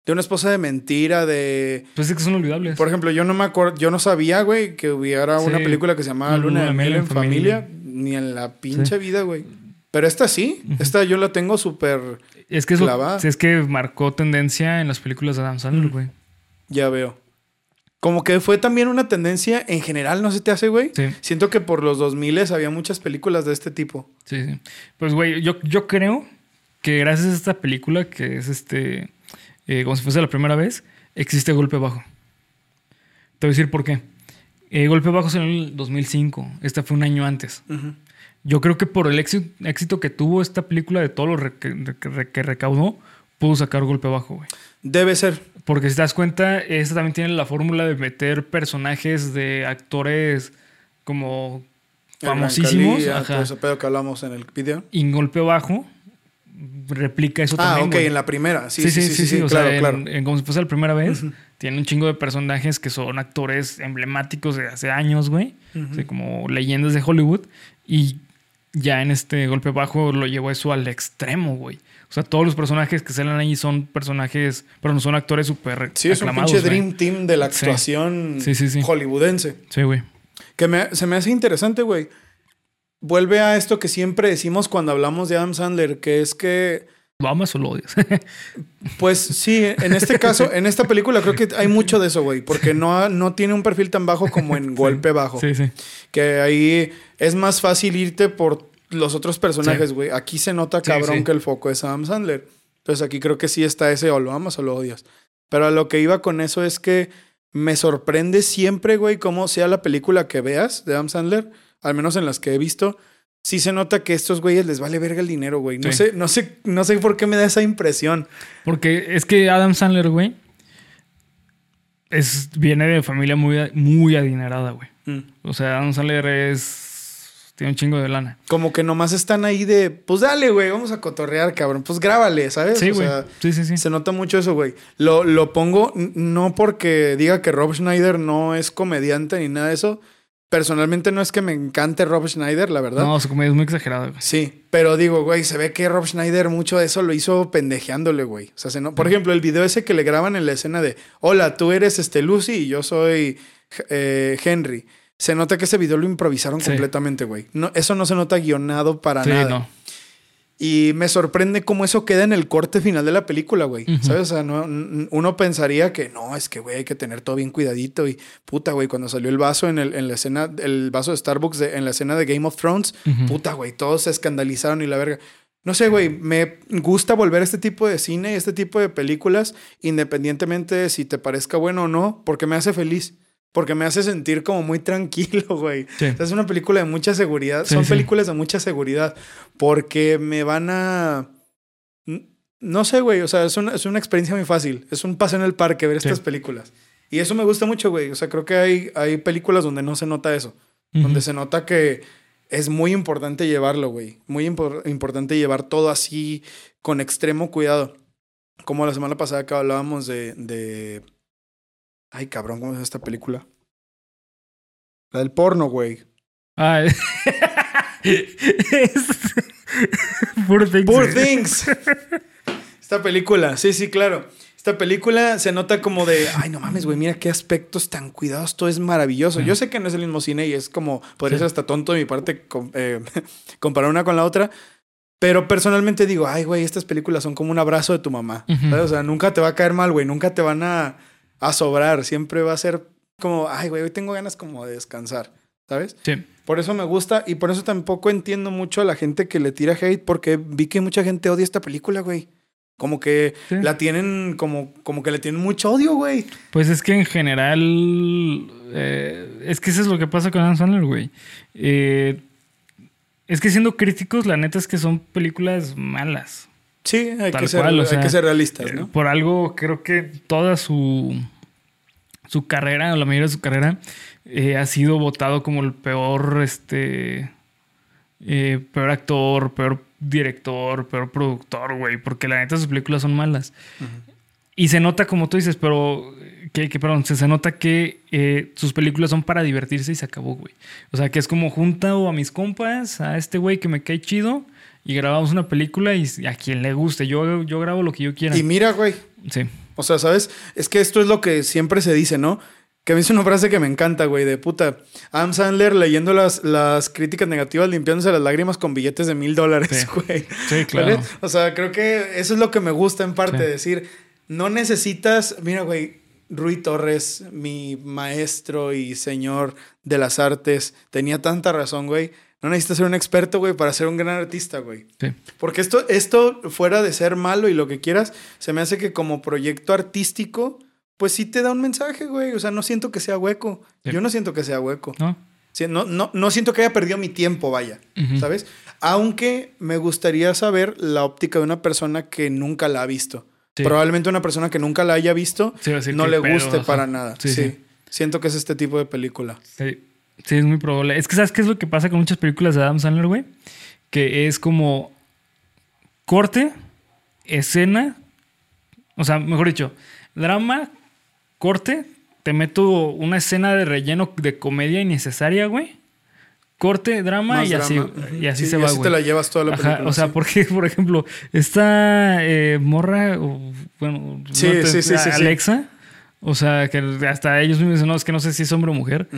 De una esposa de mentira, de... Pues es que son olvidables. Por ejemplo, yo no me acuerdo, yo no sabía, güey, que hubiera una película que se llamaba Luna de Miel en familia, ni en la pinche Sí. vida, güey. Pero esta sí, esta yo la tengo súper, es que es, lo- clavada. es que marcó tendencia en las películas de Adam Sandler, güey. ya veo. Como que fue también una tendencia en general, ¿no se te hace, güey? Sí, Siento que por los 2000 había muchas películas de este tipo. sí, sí. Pues, güey, yo, yo creo que gracias a esta película, que es este. Eh, como si fuese la primera vez, existe Golpe Bajo. Te voy a decir por qué. Eh, Golpe Bajo salió en el 2005. Esta fue un año antes. Yo creo que por el éxito, éxito que tuvo esta película de todo lo re- que, re- que recaudó, pudo sacar Golpe Bajo, güey. Debe ser. Porque si te das cuenta, esta también tiene la fórmula de meter personajes de actores como famosísimos. Rancalía, ajá. todo ese pedo que hablamos en el video. Y en golpe bajo replica eso Ah, también. ok, güey. en la primera. Sí, sí, sí, sí, sí, O claro, sea, claro. en como si fuese la primera vez, Ujú. tiene un chingo de personajes que son actores emblemáticos de hace años, güey. Así como leyendas de Hollywood. Y ya en este golpe bajo lo llevó eso al extremo, güey. O sea, todos los personajes que salen ahí son personajes, pero no son actores súper Sí, es un pinche. Dream Team de la actuación Sí, sí, sí. hollywoodense. Sí, güey. Que me- se me hace interesante, güey. Vuelve a esto que siempre decimos cuando hablamos de Adam Sandler, que es que, ¿Lo amas o lo odias? pues sí, en este caso, en esta película creo que hay mucho de eso, güey, porque no, no tiene un perfil tan bajo como en Golpe Bajo. sí, sí. Que ahí es más fácil irte por los otros personajes, Sí. güey. Aquí se nota Sí, cabrón sí. que el foco es Adam Sandler. Entonces aquí creo que sí está ese o lo amas o lo odias. Pero a lo que iba con eso es que me sorprende siempre, güey, cómo sea la película que veas de Adam Sandler, al menos en las que he visto, sí se nota que a estos güeyes les vale verga el dinero, güey. No Sí. sé, no sé, no sé por qué me da esa impresión. Porque es que Adam Sandler, güey, es, viene de familia muy, muy adinerada, güey. Mm. O sea, Adam Sandler es. Tiene un chingo de lana. Como que nomás están ahí de, pues dale, güey, vamos a cotorrear, cabrón. Pues grábale, ¿sabes? Sí, O güey. sea, Sí, sí, sí. Se nota mucho eso, güey. Lo, lo pongo no porque diga que Rob Schneider no es comediante ni nada de eso. Personalmente no es que me encante Rob Schneider, la verdad. No, su comedia es muy exagerada, güey. Sí, pero digo, güey, se ve que Rob Schneider mucho de eso lo hizo pendejeándole, güey. O sea, se no... por ejemplo, el video ese que le graban en la escena de, hola, tú eres este Lucy y yo soy eh, Henry. Se nota que ese video lo improvisaron Sí. completamente, güey. No, eso no se nota guionado para Sí, nada. no. Y me sorprende cómo eso queda en el corte final de la película, güey. ¿Sabes? O sea, no, uno pensaría que no, es que, güey, hay que tener todo bien cuidadito. Y puta, güey, cuando salió el vaso en, el, en la escena, el vaso de Starbucks de- en la escena de Game of Thrones, puta, güey, todos se escandalizaron y la verga. No sé, güey, me gusta volver a este tipo de cine y este tipo de películas, independientemente de si te parezca bueno o no, porque me hace feliz. Porque me hace sentir como muy tranquilo, güey. Sí. O sea, Es una película de mucha seguridad. Sí, Son sí. películas de mucha seguridad. Porque me van a. No sé, güey. O sea, es una, es una experiencia muy fácil. Es un paseo en el parque ver estas películas. Y eso me gusta mucho, güey. O sea, creo que hay, hay películas donde no se nota eso. Ujú. Donde se nota que es muy importante llevarlo, güey. Muy impor- importante llevar todo así con extremo cuidado. Como la semana pasada que hablábamos de. de... Ay, cabrón, ¿cómo es esta película? La del porno, güey. Ah, es... Poor Things. Poor Things. Esta película, sí, sí, claro. Esta película se nota como de, ay, no mames, güey, mira qué aspectos tan cuidados, todo es maravilloso. Yo sé que no es el mismo cine y es como, podría ser hasta tonto de mi parte com- eh, comparar una con la otra, pero personalmente digo, ay, güey, estas películas son como un abrazo de tu mamá. O sea, nunca te va a caer mal, güey, nunca te van a, a sobrar, siempre va a ser como, ay, güey, hoy tengo ganas como de descansar, ¿sabes? Sí. Por eso me gusta y por eso tampoco entiendo mucho a la gente que le tira hate porque vi que mucha gente odia esta película, güey. Como que Sí. la tienen, como, como que le tienen mucho odio, güey. Pues es que en general. eh, es que eso es lo que pasa con Adam Sandler, güey. Eh, es que siendo críticos, la neta es que son películas malas. Sí, hay, que ser, cual, o hay que ser realistas, ¿no? Por algo, creo que toda su, su carrera, o la mayoría de su carrera, eh, ha sido votado como el peor, este, eh, peor actor, peor director, peor productor, güey. Porque la neta sus películas son malas. Y se nota, como tú dices, pero. Que, que perdón, se, se nota que eh, sus películas son para divertirse y se acabó, güey. O sea, que es como junta a mis compas, a este güey que me cae chido, y grabamos una película y a quien le guste. Yo, yo grabo lo que yo quiera. Y mira, güey. Sí. O sea, ¿sabes? Es que esto es lo que siempre se dice, ¿no? Que a mí es una frase que me encanta, güey, de puta. Adam Sandler leyendo las, las críticas negativas, limpiándose las lágrimas con billetes de mil dólares, güey. Sí, claro. ¿Vale? O sea, creo que eso es lo que me gusta en parte, Sí. decir, no necesitas, mira, güey, Rui Torres, mi maestro y señor de las artes, tenía tanta razón, güey. No necesitas ser un experto, güey, para ser un gran artista, güey. Sí. Porque esto, esto, fuera de ser malo y lo que quieras, se me hace que como proyecto artístico, pues sí te da un mensaje, güey. O sea, no siento que sea hueco. Sí. Yo no siento que sea hueco. ¿No? Sí, No, no, no siento que haya perdido mi tiempo, vaya. ¿Sabes? Aunque me gustaría saber la óptica de una persona que nunca la ha visto. Sí. Probablemente una persona que nunca la haya visto Sí, no "¿Qué le pedo?", guste ajá. para nada. Sí. Siento que es este tipo de película. Sí, sí, es muy probable. Es que ¿sabes qué es lo que pasa con muchas películas de Adam Sandler, güey? Que es como corte, escena, o sea, mejor dicho, drama, corte, te meto una escena de relleno de comedia innecesaria, güey. Corte, drama Más y así, y así Sí, se y va, así güey. te la llevas toda la Ajá, película. o sea, sí. porque, por ejemplo, esta eh, morra, o, bueno, Sí, no te- sí, sí, sí, sí. Alexa, o sea, que hasta ellos mismos dicen, no, es que no sé si es hombre o mujer.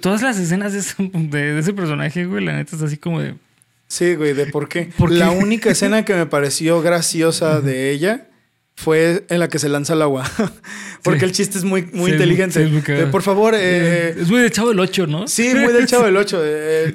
Todas las escenas de ese, de- de ese personaje, güey, la neta es así como de... Sí, güey, de por qué. ¿Por qué? La única escena que me pareció graciosa de ella fue en la que se lanza al agua. Porque Sí. el chiste es muy, muy Sí, inteligente. sí, por favor, eh, es muy de Chavo del 8, ¿no? Sí, muy del chavo del 8.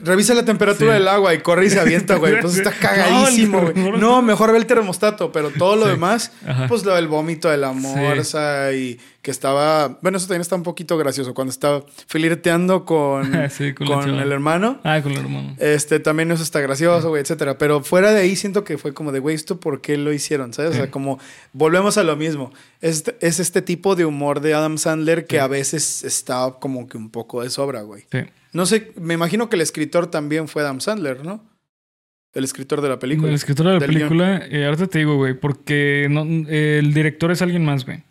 revisa la temperatura del agua y corre y se avienta, güey. Pues está cagadísimo, güey. no, No, mejor ve el termostato, pero todo lo demás, Ajá. pues lo del vómito de la morsa y que estaba. Bueno, eso también está un poquito gracioso. Cuando estaba flirteando con, Sí, con el hermano. Ah, con el hermano. Este, también eso está gracioso, güey, etcétera. Pero fuera de ahí siento que fue como de, güey, ¿esto por qué lo hicieron? ¿Sabes? O sea, como volvemos a lo mismo. Es, es este tipo de humor de Adam Sandler que a veces está como que un poco de sobra, güey. Sí. No sé, me imagino que el escritor también fue Adam Sandler, ¿no? El escritor de la película. El escritor de la del película, eh, ahorita te digo, güey, porque no, eh, el director es alguien más, güey.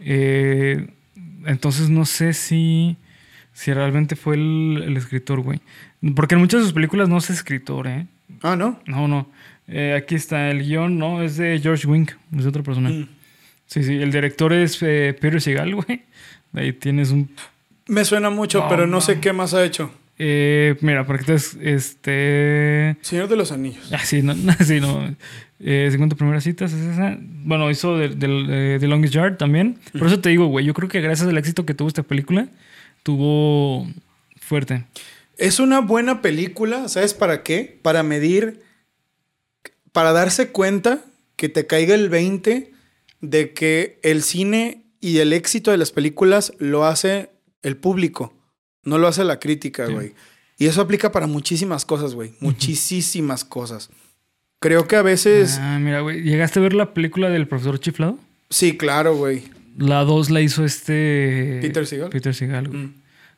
Eh, entonces no sé si, si realmente fue el, el escritor, güey. Porque en muchas de sus películas no es escritor, ¿eh? Ah, ¿no? No, no. Eh, aquí está el guion, no, es de George Wink, es de otra persona. Mm. Sí, sí, el director es eh, Peter Segal, güey. Ahí tienes un... Me suena mucho, No, pero no sé qué más ha hecho. Eh, mira, para que te... des- Este... Señor de los Anillos. Ah, sí, no, no, sí, no. Eh, 50 primeras citas, es esa. Bueno, hizo de, del- eh, The Longest Yard también. Por eso te digo, güey, yo creo que gracias al éxito que tuvo esta película, tuvo fuerte. Es una buena película, ¿sabes para qué? Para medir, para darse cuenta que te caiga el 20 de que el cine y el éxito de las películas lo hace el público, no lo hace la crítica, Sí. güey. Y eso aplica para muchísimas cosas, güey. Muchísimas cosas. Creo que a veces... Ah, mira, güey, ¿llegaste a ver la película del profesor chiflado? Sí, claro, güey. La 2 la hizo este... Peter Segal. Peter güey. Mm.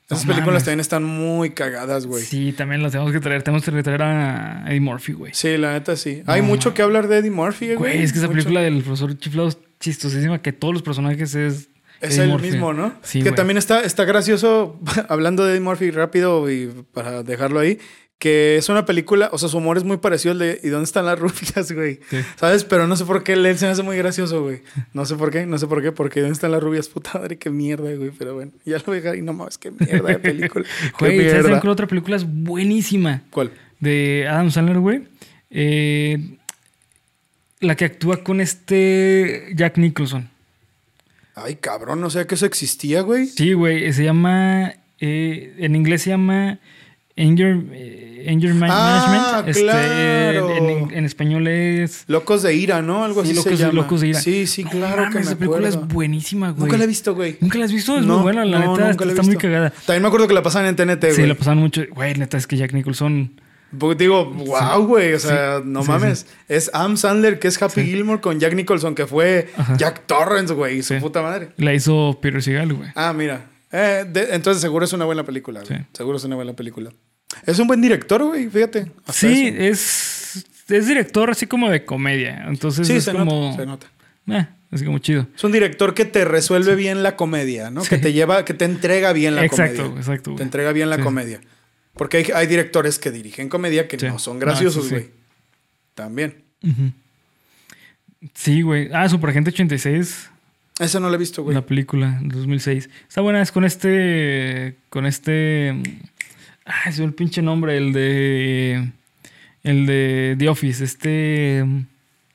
Esas películas mames. también están muy cagadas, güey. Sí. Sí, también las tenemos que traer. Tenemos que traer a Eddie Murphy, güey. la neta sí. Hay mucho que hablar de Eddie Murphy, güey. Güey, es que esa Mucho. película del profesor chiflado es chistosísima, que todos los personajes es... Es Eddie el Murphy. mismo, ¿no? Sí, que güey. también está, está gracioso, hablando de Eddie Murphy rápido y para dejarlo ahí, que es una película, o sea, su humor es muy parecido al de ¿Y dónde están las rubias, güey? Sí. ¿Sabes? Pero no sé por qué él se me hace muy gracioso, güey. No sé por qué, no sé por qué, porque ¿dónde están las rubias? Puta madre, qué mierda, güey. Pero bueno, ya lo voy a dejar y no mames, qué mierda de película. qué Güey, ¿sabes mierda. cuál otra película es buenísima? ¿Cuál? de Adam Sandler, güey. Eh, la que actúa con este Jack Nicholson. Ay, cabrón, no sé que eso existía, güey. Sí, güey, se llama. eh, en inglés se llama Anger, eh, Anger Ma- Ah, Management. claro. en, en- en español es. Locos de ira, ¿no? Algo Sí, así Locos, se llama. Locos de Ira. Sí, sí, No claro mames, que me Esa película es buenísima, güey. Nunca la he visto, güey. ¿Nunca la has visto? Es No, muy buena, la no, neta. nunca la he está muy visto. cagada. También me acuerdo que la pasaban en TNT, güey. Sí, la pasaban mucho. Güey, neta, es que Jack Nicholson. Porque digo, wow, güey. O sea, Sí, no sí, mames. Es Am Sandler, que es Happy Gilmore, con Jack Nicholson, que fue Ajá. Jack Torrance, güey. y Su puta madre. La hizo Peter Segal, güey. Ah, mira. Eh, de- entonces seguro es una buena película, güey. Seguro es una buena película. Es un buen director, güey, fíjate. Sí, eso. es, es director así como de comedia. Entonces Sí, es se como. nota, se nota. eh, así como chido. Es un director que te resuelve bien la comedia, ¿no? Que te lleva, que te entrega bien la Exacto, comedia. exacto. Te güey. entrega bien la comedia. Porque hay, hay directores que dirigen comedia que Sí. no son No, graciosos, eso sí. güey. También. Ujú. Sí, güey. Ah, Superagente 86, Ese no lo he visto, güey. la película, 2006. Está buena, es con este. Con este. Ah, es el pinche nombre, el de. El de The Office, este.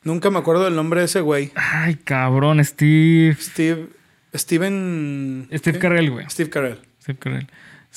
Nunca me acuerdo del nombre de ese güey. Ay, cabrón, Steve. Steve. Steven. Steve ¿qué? Carell, güey. Steve Carell. Steve Carell.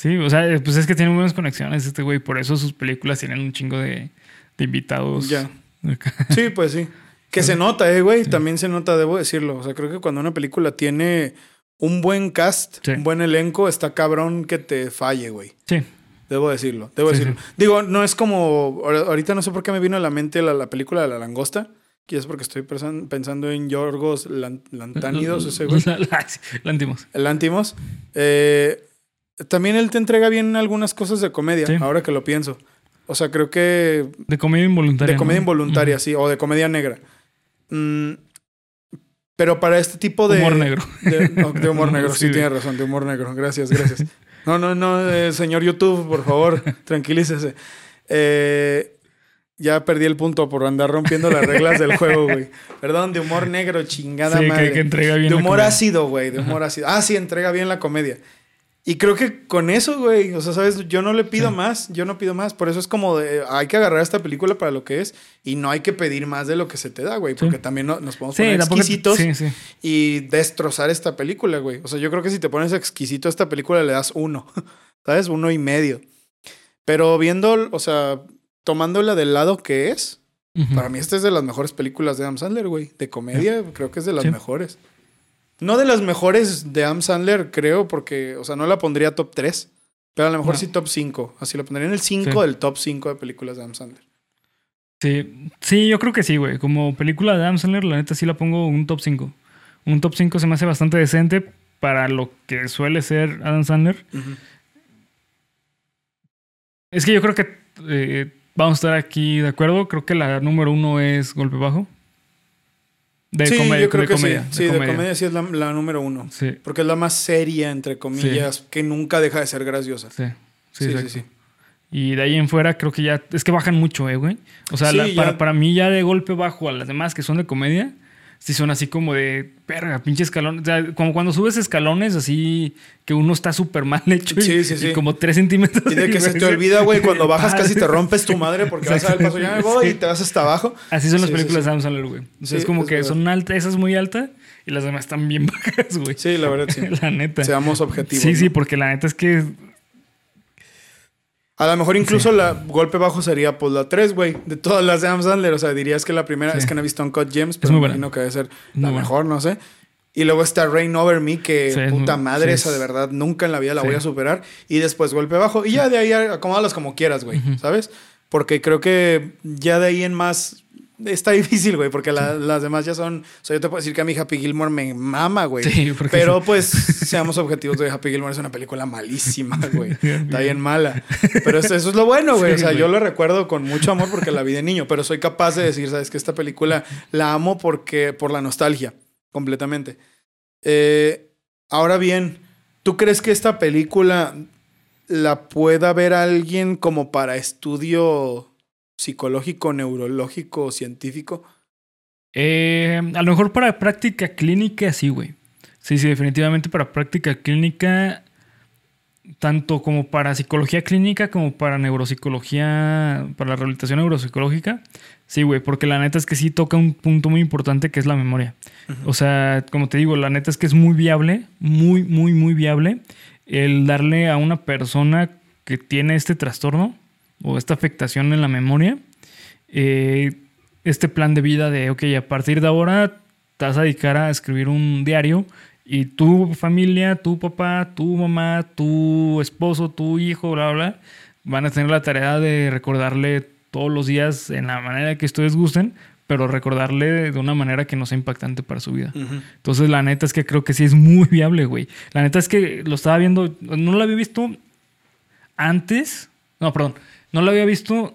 Sí, o sea, pues es que tiene buenas conexiones este güey. Por eso sus películas tienen un chingo de, de invitados. Ya. Sí, pues sí. Que se nota, eh, güey. También se nota, debo decirlo. O sea, creo que cuando una película tiene un buen cast, Sí. un buen elenco, está cabrón que te falle, güey. Sí. Debo decirlo, debo Sí, decirlo. Digo, no es como. ahor- Ahorita no sé por qué me vino a la mente la, la película de la langosta. Quizás porque estoy pensando en Yorgos Lan- Lantánidos, ese güey. El Antimos. Eh, también él te entrega bien algunas cosas de comedia, Sí. ahora que lo pienso. O sea, creo que De comedia involuntaria. de comedia ¿no? involuntaria, sí, o de comedia negra. Mm, pero para este tipo de. Humor negro. De, no, de humor negro, sí, Sí, tiene razón, de humor negro. Gracias, gracias. No, no, no, eh, señor YouTube, por favor, tranquilícese. Eh, ya perdí el punto por andar rompiendo las reglas del juego, güey. Perdón, de humor negro, chingada Sí, madre. que, que entrega bien. de humor ácido, güey, de humor ácido. Ah, sí, entrega bien la comedia. Y creo que con eso, güey, o sea, sabes, yo no le pido Sí. más, yo no pido más. Por eso es como de, hay que agarrar esta película para lo que es y no hay que pedir más de lo que se te da, güey, porque Sí. también no- nos podemos Sí, poner exquisitos y destrozar esta película, güey. O sea, yo creo que si te pones exquisito a esta película le das uno, ¿sabes? Uno y medio. Pero viendo, o sea, tomándola del lado que es, para mí esta es de las mejores películas de Adam Sandler, güey. De comedia, creo que es de las mejores. No de las mejores de Adam Sandler, creo, porque, o sea, no la pondría top 3, pero a lo mejor No. sí top 5. Así la pondría en el 5 Sí. del top 5 de películas de Adam Sandler. Sí, sí, yo creo que sí, güey. Como película de Adam Sandler, la neta sí la pongo un top 5. Un top 5 se me hace bastante decente para lo que suele ser Adam Sandler. Es que yo creo que eh, vamos a estar aquí de acuerdo. Creo que la número uno es Golpe Bajo. De sí, comedia. yo creo de que comedia, sí. Sí, de comedia. sí es la, la número uno. Sí, Porque es la más seria, entre comillas, que nunca deja de ser graciosa. sí. Sí, Sí, sí. Y de ahí en fuera creo que ya... Es que bajan mucho, eh, güey. O sea, la- para, para mí ya de golpe bajo a las demás que son de comedia, sí son así como de... Verga, pinche escalón. O sea, como cuando subes escalones así que uno está súper mal hecho y, Sí, sí, y sí. como tres centímetros. Y de que se te olvida, güey, cuando bajas casi te rompes tu madre porque vas a dar el paso, ya me voy y te vas hasta abajo. Así son las películas de Sandler, güey. O sea, Sí, es como es que verdad. son altas, esa es muy alta y las demás están bien bajas, güey. Sí, la verdad, sí. La neta. Seamos objetivos. Sí, ¿no? sí, porque la neta es que A lo mejor incluso la golpe bajo sería pues la 3, güey, de todas las de Adam Sandler. O sea, dirías que la primera Sí. es que no he visto Uncut Gems, pero muy me buena. imagino que debe ser Muy la buena. mejor, no sé. Y luego está Rain Over Me, que Sí, es puta muy- madre, sí, esa de es- verdad nunca en la vida la Sí. voy a superar. Y después golpe bajo. Y ya de ahí acomódalas como quieras, güey, Ujú. ¿sabes? Porque creo que ya de ahí en más está difícil, güey, porque la- las demás ya son. O sea, yo te puedo decir que a mí Happy Gilmore me mama, güey. Sí, porque Pero pues, seamos objetivos, de Happy Gilmore es una película malísima, güey. Está bien mala. Pero eso, eso es lo bueno, güey. Sí, o sea, güey. yo lo recuerdo con mucho amor porque la vi de niño, pero soy capaz de decir, sabes que esta película la amo porque por la nostalgia, completamente. Eh, ahora bien, ¿tú crees que esta película la pueda ver alguien como para estudio psicológico, neurológico, científico? Eh, a lo mejor para práctica clínica, sí, güey. Sí, sí, definitivamente para práctica clínica, tanto como para psicología clínica como para neuropsicología, para la rehabilitación neuropsicológica. Sí, güey, porque la neta es que sí toca un punto muy importante que es la memoria. O sea, como te digo, la neta es que es muy viable, muy, muy, muy viable el darle a una persona que tiene este trastorno o esta afectación en la memoria, eh, este plan de vida de, ok, a partir de ahora te vas a dedicar a escribir un diario y tu familia, tu papá, tu mamá, tu esposo, tu hijo, bla, bla, van a tener la tarea de recordarle todos los días en la manera que ustedes gusten, pero recordarle de una manera que no sea impactante para su vida. Entonces, la neta es que creo que sí es muy viable, güey. La neta es que lo estaba viendo, no lo había visto antes No, perdón. No lo había visto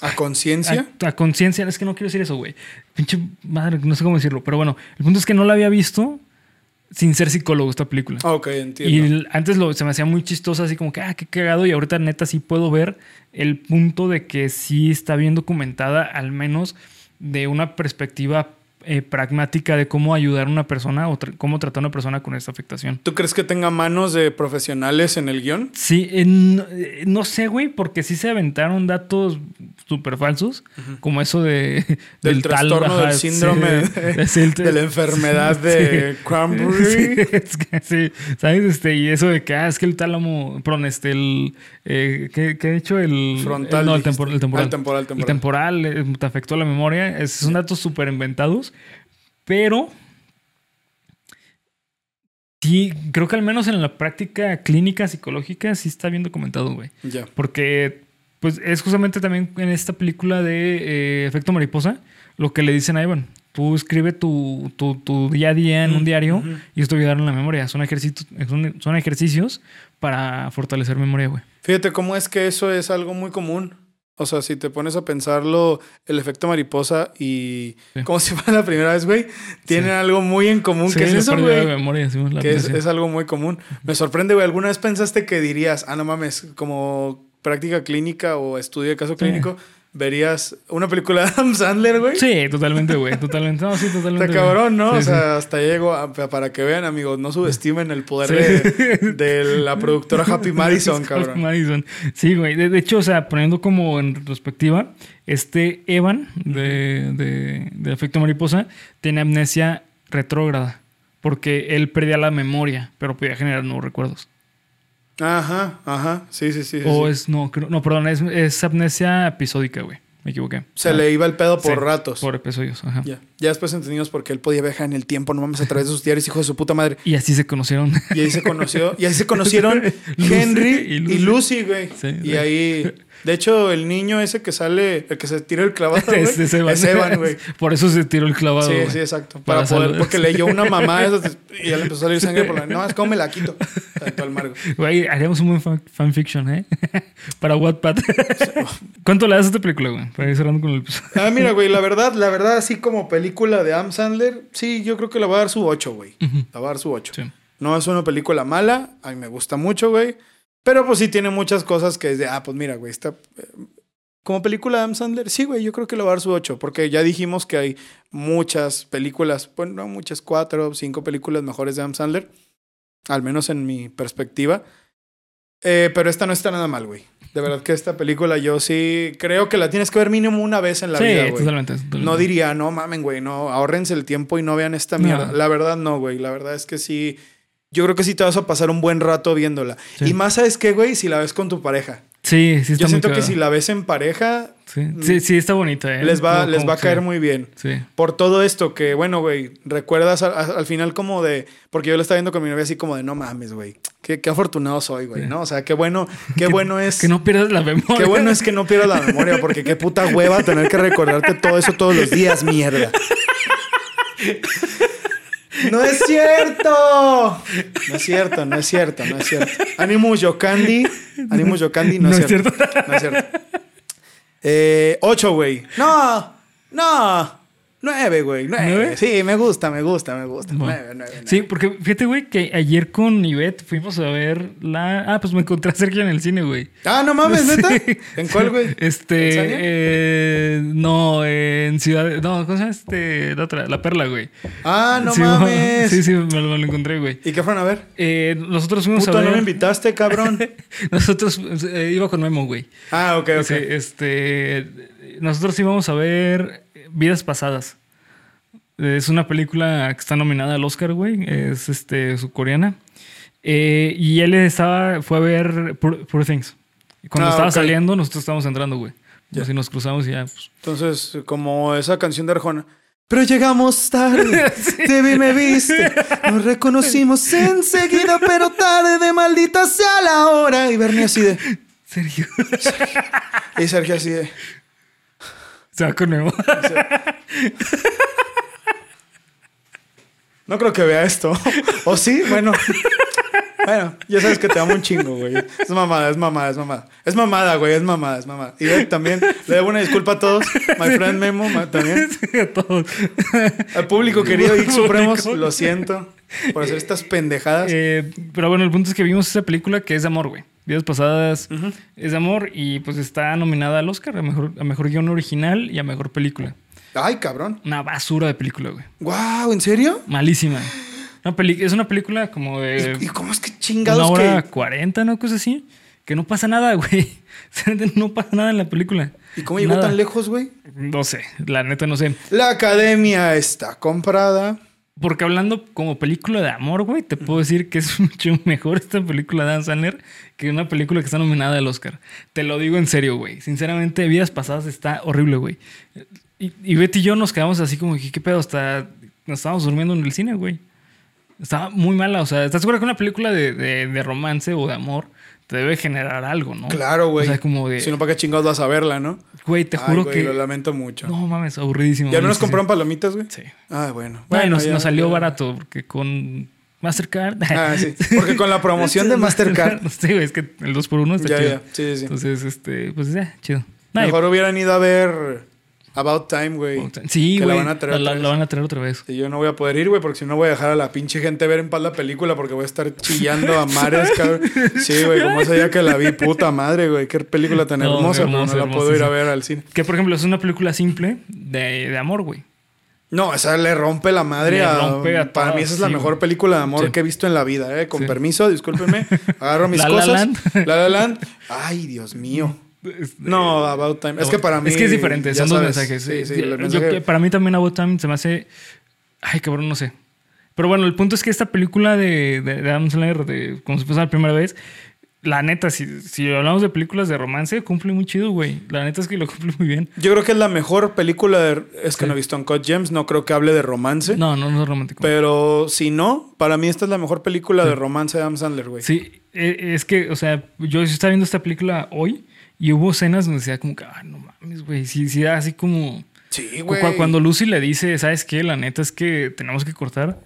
¿A conciencia? a, a conciencia. Es que no quiero decir eso, güey. Pinche madre, no sé cómo decirlo. Pero bueno, el punto es que no la había visto sin ser psicólogo esta película. Ok, Y entiendo. el- antes lo, se me hacía muy chistosa, así como que, ah, qué cagado. Y ahorita neta sí puedo ver el punto de que sí está bien documentada, al menos de una perspectiva eh, pragmática de cómo ayudar a una persona o tra- cómo tratar a una persona con esta afectación. ¿Tú crees que tenga manos de profesionales en el guion? Sí, eh, no, eh, no sé, güey, porque sí se aventaron datos súper falsos, como eso de... Del, trastorno del sí, síndrome de- sí, el- de la enfermedad de Sí. Cranberry. Sí, es que sí, ¿sabes? Este, y eso de que, ah, es que el tálamo, perdón, este, el, eh, ¿qué, qué ha dicho? El Frontal, el- no, el, dijiste. tempor- el temporal. Ah, el temporal, El temporal. temporal eh, te afectó la memoria. Es, son datos súper inventados, pero sí, creo que al menos en la práctica clínica psicológica sí está bien documentado, güey. Ya. Porque, pues, es justamente también en esta película de eh, Efecto Mariposa lo que le dicen a Evan. Tú escribe tu, tu, tu día a día en un diario y esto ayudará en la memoria. Son ejercicios, son, son ejercicios para fortalecer memoria, güey. Fíjate cómo es que eso es algo muy común. O sea, si te pones a pensarlo, el efecto mariposa y Sí. como si fuera la primera vez, güey, tienen Sí. algo muy en común. Sí, ¿Qué es eso, güey? memoria, sí, la Que es, es algo muy común. Me sorprende, güey. ¿Alguna vez pensaste que dirías, ah, no mames, como práctica clínica o estudio de caso clínico, verías una película de Adam Sandler, güey? Sí, totalmente, güey. Totalmente. No, sí, totalmente. Está cabrón, ¿no? Sí, o sí. sea, hasta llego a- para que vean, amigos, no subestimen el poder de, de la productora Happy Madison, cabrón. Madison. Sí, güey. De, de hecho, o sea, poniendo como en retrospectiva, este Evan de, de, de Efecto Mariposa tiene amnesia retrógrada. Porque él perdía la memoria, pero podía generar nuevos recuerdos. Ajá, ajá. Sí, sí, sí. o sí. es, no, creo- no, perdón, es, es amnesia episódica, güey. Me equivoqué. Se Ah, le iba el pedo por sí, ratos. Por episodios, ajá. Ya. ya después entendimos por qué él podía viajar en el tiempo, no mames, a través de sus diarios, hijo de su puta madre. Y así se conocieron. Y ahí se conoció, y ahí se conocieron Lucy Henry y y Lucy. Lucy, güey. Sí, y ahí, de hecho, el niño ese que sale, el que se tira el clavado, güey, es, es Evan. es Evan, güey. Por eso se tiró el clavado. Sí, güey. sí, exacto. Para Para, poder, porque leyó una mamá y ya le empezó a salir sangre por la. No, es como me la quito. Al margo. Güey, haríamos un buen fan- fanfiction, ¿eh? Para Wattpad. ¿Cuánto le das a esta película, güey? Para ir cerrando con el episodio. Ah, mira, güey, la verdad, la verdad, así como película de Am Sandler, sí, yo creo que le voy a dar su 8, güey. Le voy a dar su 8. Sí. No es una película mala, a mí me gusta mucho, güey. Pero pues sí tiene muchas cosas que es de, ah, pues mira, güey, está... eh, Como película de Am Sandler, sí, güey, yo creo que le voy a dar su 8, porque ya dijimos que hay muchas películas, bueno, no muchas, cuatro o cinco películas mejores de Am Sandler, al menos en mi perspectiva. Eh, pero esta no está nada mal, güey. De verdad que esta película yo sí creo que la tienes que ver mínimo una vez en la sí, vida, güey. totalmente, totalmente. No diría, no mamen, güey, no, ahórrense el tiempo y no vean esta No. mierda. La verdad, no, güey. La verdad es que sí. Yo creo que sí te vas a pasar un buen rato viéndola. Sí. Y más, ¿sabes qué, güey? Si la ves con tu pareja. Sí, sí está Yo muy siento que si la ves en pareja, Sí, sí, sí está bonita, ¿eh? les va, les va a caer sí, muy bien. Sí. Por todo esto que, bueno, güey, recuerdas al, al final como de... Porque yo lo estaba viendo con mi novia así como de, no mames, güey. Qué, qué afortunado soy, güey. ¿no? O sea, qué bueno, qué bueno es... Que no pierdas la memoria. Qué bueno es que no pierdas la memoria, porque qué puta hueva tener que recordarte todo eso todos los días, mierda. ¡No es cierto! No es cierto, no es cierto, no es cierto. Animus Yokandi. Animus Yokandi, no, es cierto. No es cierto. Eh, ocho, güey. No, no. Nueve, güey. Nueve. ¿Nueve? Sí, me gusta, me gusta, me gusta. Bueno. Nueve, nueve, nueve. Sí, porque fíjate, güey, que ayer con Ivette fuimos a ver la... Ah, pues me encontré a Sergio en el cine, güey. Ah, no mames, neta. Sí. ¿En cuál, güey? Este, ¿En eh, no, en Ciudad, no, ¿cómo se llama? Este, la otra, La Perla, güey. Ah, no Sí, mames. Sí, sí, me lo, me lo encontré, güey. ¿Y qué fueron a ver? Eh, nosotros fuimos Puto, a ver. no me invitaste, cabrón. nosotros eh, iba con Memo, güey. Ah, ok, ok. Sí, este, nosotros íbamos a ver Vidas Pasadas. Es una película que está nominada al Oscar, güey. Es este, coreana. Eh, y él estaba, fue a ver Poor, Poor Things. Y cuando Ah, estaba ok. saliendo, nosotros estábamos entrando, güey. Ya. Así nos cruzamos y ya, pues. Entonces, como esa canción de Arjona. Pero llegamos tarde, te vi, me viste, nos reconocimos enseguida, pero tarde, maldita sea la hora. Y Bernie así de, Sergio. y Sergio así de, Se va con Memo. no creo que vea esto. ¿O sí? Bueno, Bueno, ya sabes que te amo un chingo, güey. Es mamada, es mamada, es mamada. Es mamada, güey, es mamada, es mamada. Y también, le debo una disculpa a todos. My friend Memo también. Sí, a todos. Al público querido y. Supremos, lo siento por hacer estas pendejadas. Eh, pero bueno, el punto es que vimos esa película que es de amor, güey. Días pasadas es de amor y pues está nominada al Oscar a mejor, a mejor guion original y a mejor película. Ay, cabrón. Una basura de película, güey. Wow, ¿en serio? Malísima. Una peli- es una película como de ¿Y cómo es que una chingados hora que... cuarenta, ¿no? Cosa así. Que no pasa nada, güey. No pasa nada en la película. ¿Y cómo llegó Nada. tan lejos, güey? No sé, la neta no sé. La academia está comprada. Porque hablando como película de amor, güey, te puedo decir que es mucho mejor esta película de Adam Sandler que una película que está nominada al Oscar. Te lo digo en serio, güey. Sinceramente, Vidas Pasadas está horrible, güey. Y, Betty y yo nos quedamos así como, ¿qué, pedo? Hasta nos estábamos durmiendo en el cine, güey. Estaba muy mala. O sea, ¿estás seguro que una película de, de- de romance o de amor te debe generar algo, no? Claro, güey. O sea, como de, Si no, ¿para qué chingados vas a verla, no? güey, te Ay, juro güey, que... Lo lamento mucho. No mames, aburridísimo. ¿Y al menos Sí, sí. compraron palomitas, güey? Sí. Ah, bueno. Bueno, Bueno, nos, ya- nos salió ya- barato porque con Mastercard. Ah, sí. Porque con la promoción de Mastercard. sí, güey, es que el 2x1 está Ya, chido. ya. Sí, sí, sí. Entonces, este, pues ya, chido. No, Mejor hubieran ido a ver About Time, güey. sí, güey. la van a traer la, otra vez. la van a traer otra vez. Y yo no voy a poder ir, güey, porque si no voy a dejar a la pinche gente ver en paz la película porque voy a estar chillando a mares, cabrón. Sí, güey, como ese día que la vi, puta madre, güey. Qué película tan No, hermosa, pero hermosa, no la hermosa, puedo ir a ver al cine. Que, por ejemplo, es una película simple de, de amor, güey. No, esa le rompe la madre a, rompe a Para mí esa es la sí, mejor güey. película de amor Sí. que he visto en la vida, ¿eh? Con permiso, discúlpenme. Agarro mis La La cosas. Land. La La Land. Ay, Dios mío. No, About Time. Es que para mí. Es que es diferente, son dos mensajes. Sí, sí, Yo- el yo- mensaje- para mí también About Time se me hace. Ay, cabrón, no sé. Pero bueno, el punto es que esta película de, de, de Adam Sandler, de, como se puso la primera vez, la neta, si, si hablamos de películas de romance, cumple muy chido, güey. La neta es que lo cumple muy bien. Yo creo que es la mejor película de. Es que Sí. no he visto Uncut Gems, no creo que hable de romance. No, no, no es romántico. Pero si no, para mí esta es la mejor película de romance de Adam Sandler, güey. Sí, eh, es que, o sea, yo estaba viendo esta película hoy y hubo escenas donde decía como que, ay, no mames, güey. Sí, sí, así como. Sí, güey. Cuando Lucy le dice, ¿sabes qué? La neta es que tenemos que cortar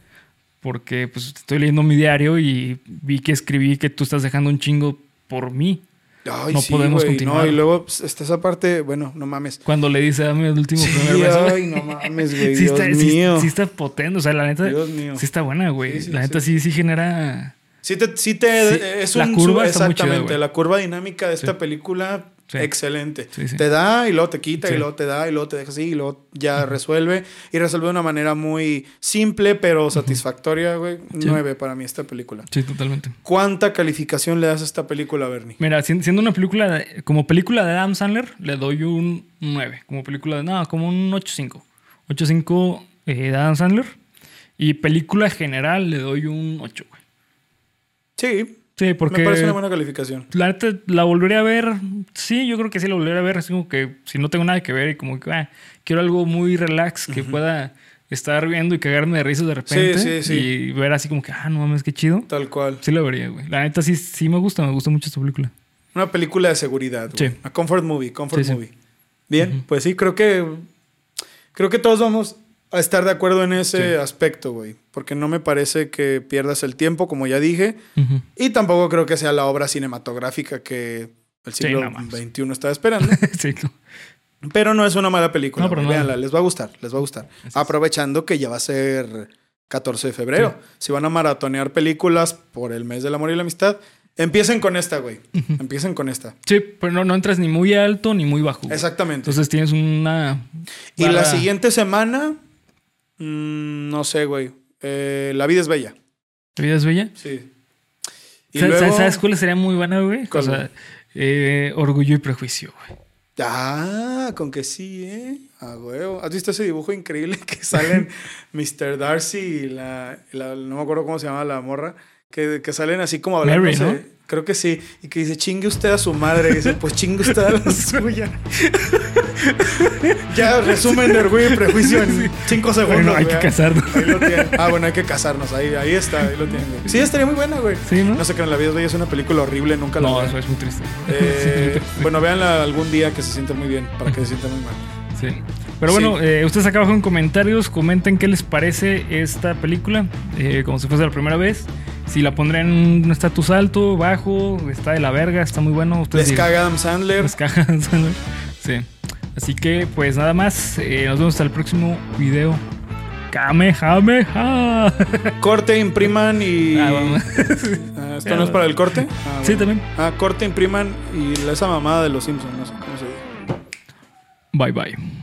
porque pues estoy leyendo mi diario y vi que escribí que tú estás dejando un chingo por mí. Ay, no sí, podemos güey, continuar. No, y luego pues, está esa parte, bueno, no mames. Cuando le dice, dame el último Sí, primer beso. ay, no mames, güey. sí, Dios está, sí- mío. sí está potente. O sea, la neta Dios mío. sí está buena, güey. Sí, sí, la neta sí, sí genera... Sí te, sí te Sí, es la un curva exactamente, la curva dinámica de esta Sí. película excelente. Te da y luego te quita y luego te da y luego te deja así y luego ya resuelve y resuelve de una manera muy simple pero satisfactoria, güey. Nueve para mí esta película. Sí, totalmente. ¿Cuánta calificación le das a esta película, Bernie? Mira, si- siendo una película, de- como película de Adam Sandler, le doy un 9. Como película de, no, como un 8.5. 8.5 eh, de Adam Sandler. Y película general le doy un 8, güey. Sí, Sí, porque me parece una buena calificación. la neta la volveré a ver. Sí, yo creo que sí la volveré a ver. Así como que si no tengo nada que ver y como que ah, quiero algo muy relax que pueda estar viendo y cagarme de risas de repente. sí, sí. Y ver así como que, ah, no mames, qué chido. Tal cual. Sí la vería, güey. La neta sí, sí me gusta, me gusta mucho esta película. Una película de seguridad. güey. Sí. A comfort movie, comfort Sí, sí. movie. Bien, pues sí, creo que. Creo que todos vamos a estar de acuerdo en ese Sí. aspecto, güey. Porque no me parece que pierdas el tiempo, como ya dije. Y tampoco creo que sea la obra cinematográfica que el Sí, siglo mames. XXI estaba esperando. sí, no. pero no es una mala película. No, pero no. Véanla, les va a gustar, les va a gustar. es. Aprovechando que ya va a ser 14 de febrero. Si van a maratonear películas por el mes del amor y la amistad, empiecen con esta, güey. Empiecen con esta. Sí, pero no, no entras ni muy alto ni muy bajo. güey. Exactamente. Entonces tienes una. Y la siguiente semana, mm, no sé, güey. Eh, la vida es bella. ¿La vida es bella? Sí. Y ¿Sabes, luego... ¿Sabes cuál sería muy buena, güey? ¿Cuál, O sea, eh, Orgullo y Prejuicio, güey. Ah, con que sí, ¿eh? A huevo. ¿Has visto ese dibujo increíble que salen Mr. Darcy y la, y la- No me acuerdo cómo se llama la morra. Que, que salen así como hablando. Mary, ¿no? Creo que sí. Y que dice, chingue usted a su madre. Y dice, pues chingue usted a la suya. ya, resumen de orgullo y prejuicio en cinco segundos. Bueno, hay que casarnos. Ahí lo tienen. Ah, bueno, hay que casarnos. Ahí, ahí está, ahí lo tienen. güey. Sí, estaría muy buena, güey. Sí, ¿no? No sé que en la vida es bella es una película horrible, nunca la No, vean. eso es muy triste. Eh, Sí, bueno, véanla algún día que se sienta muy bien, para que se sienta muy mal. Sí. Pero bueno, Sí. eh, ustedes acá abajo en comentarios comenten qué les parece esta película, eh, como si fuese la primera vez. Si la pondré en un estatus alto, bajo, está de la verga, está muy bueno. Ustedes Les caga Adam Sandler. Les caga, ¿sabes? Sí. Así que, pues nada más. eh, nos vemos hasta el próximo video. Kamehameha. Corte, impriman y. Ah, vamos. Ah, ¿Esto no es para el corte? Ah, Sí, bueno. también. Ah, corte, impriman y esa mamada de los Simpsons, no sé cómo se dice. Bye bye.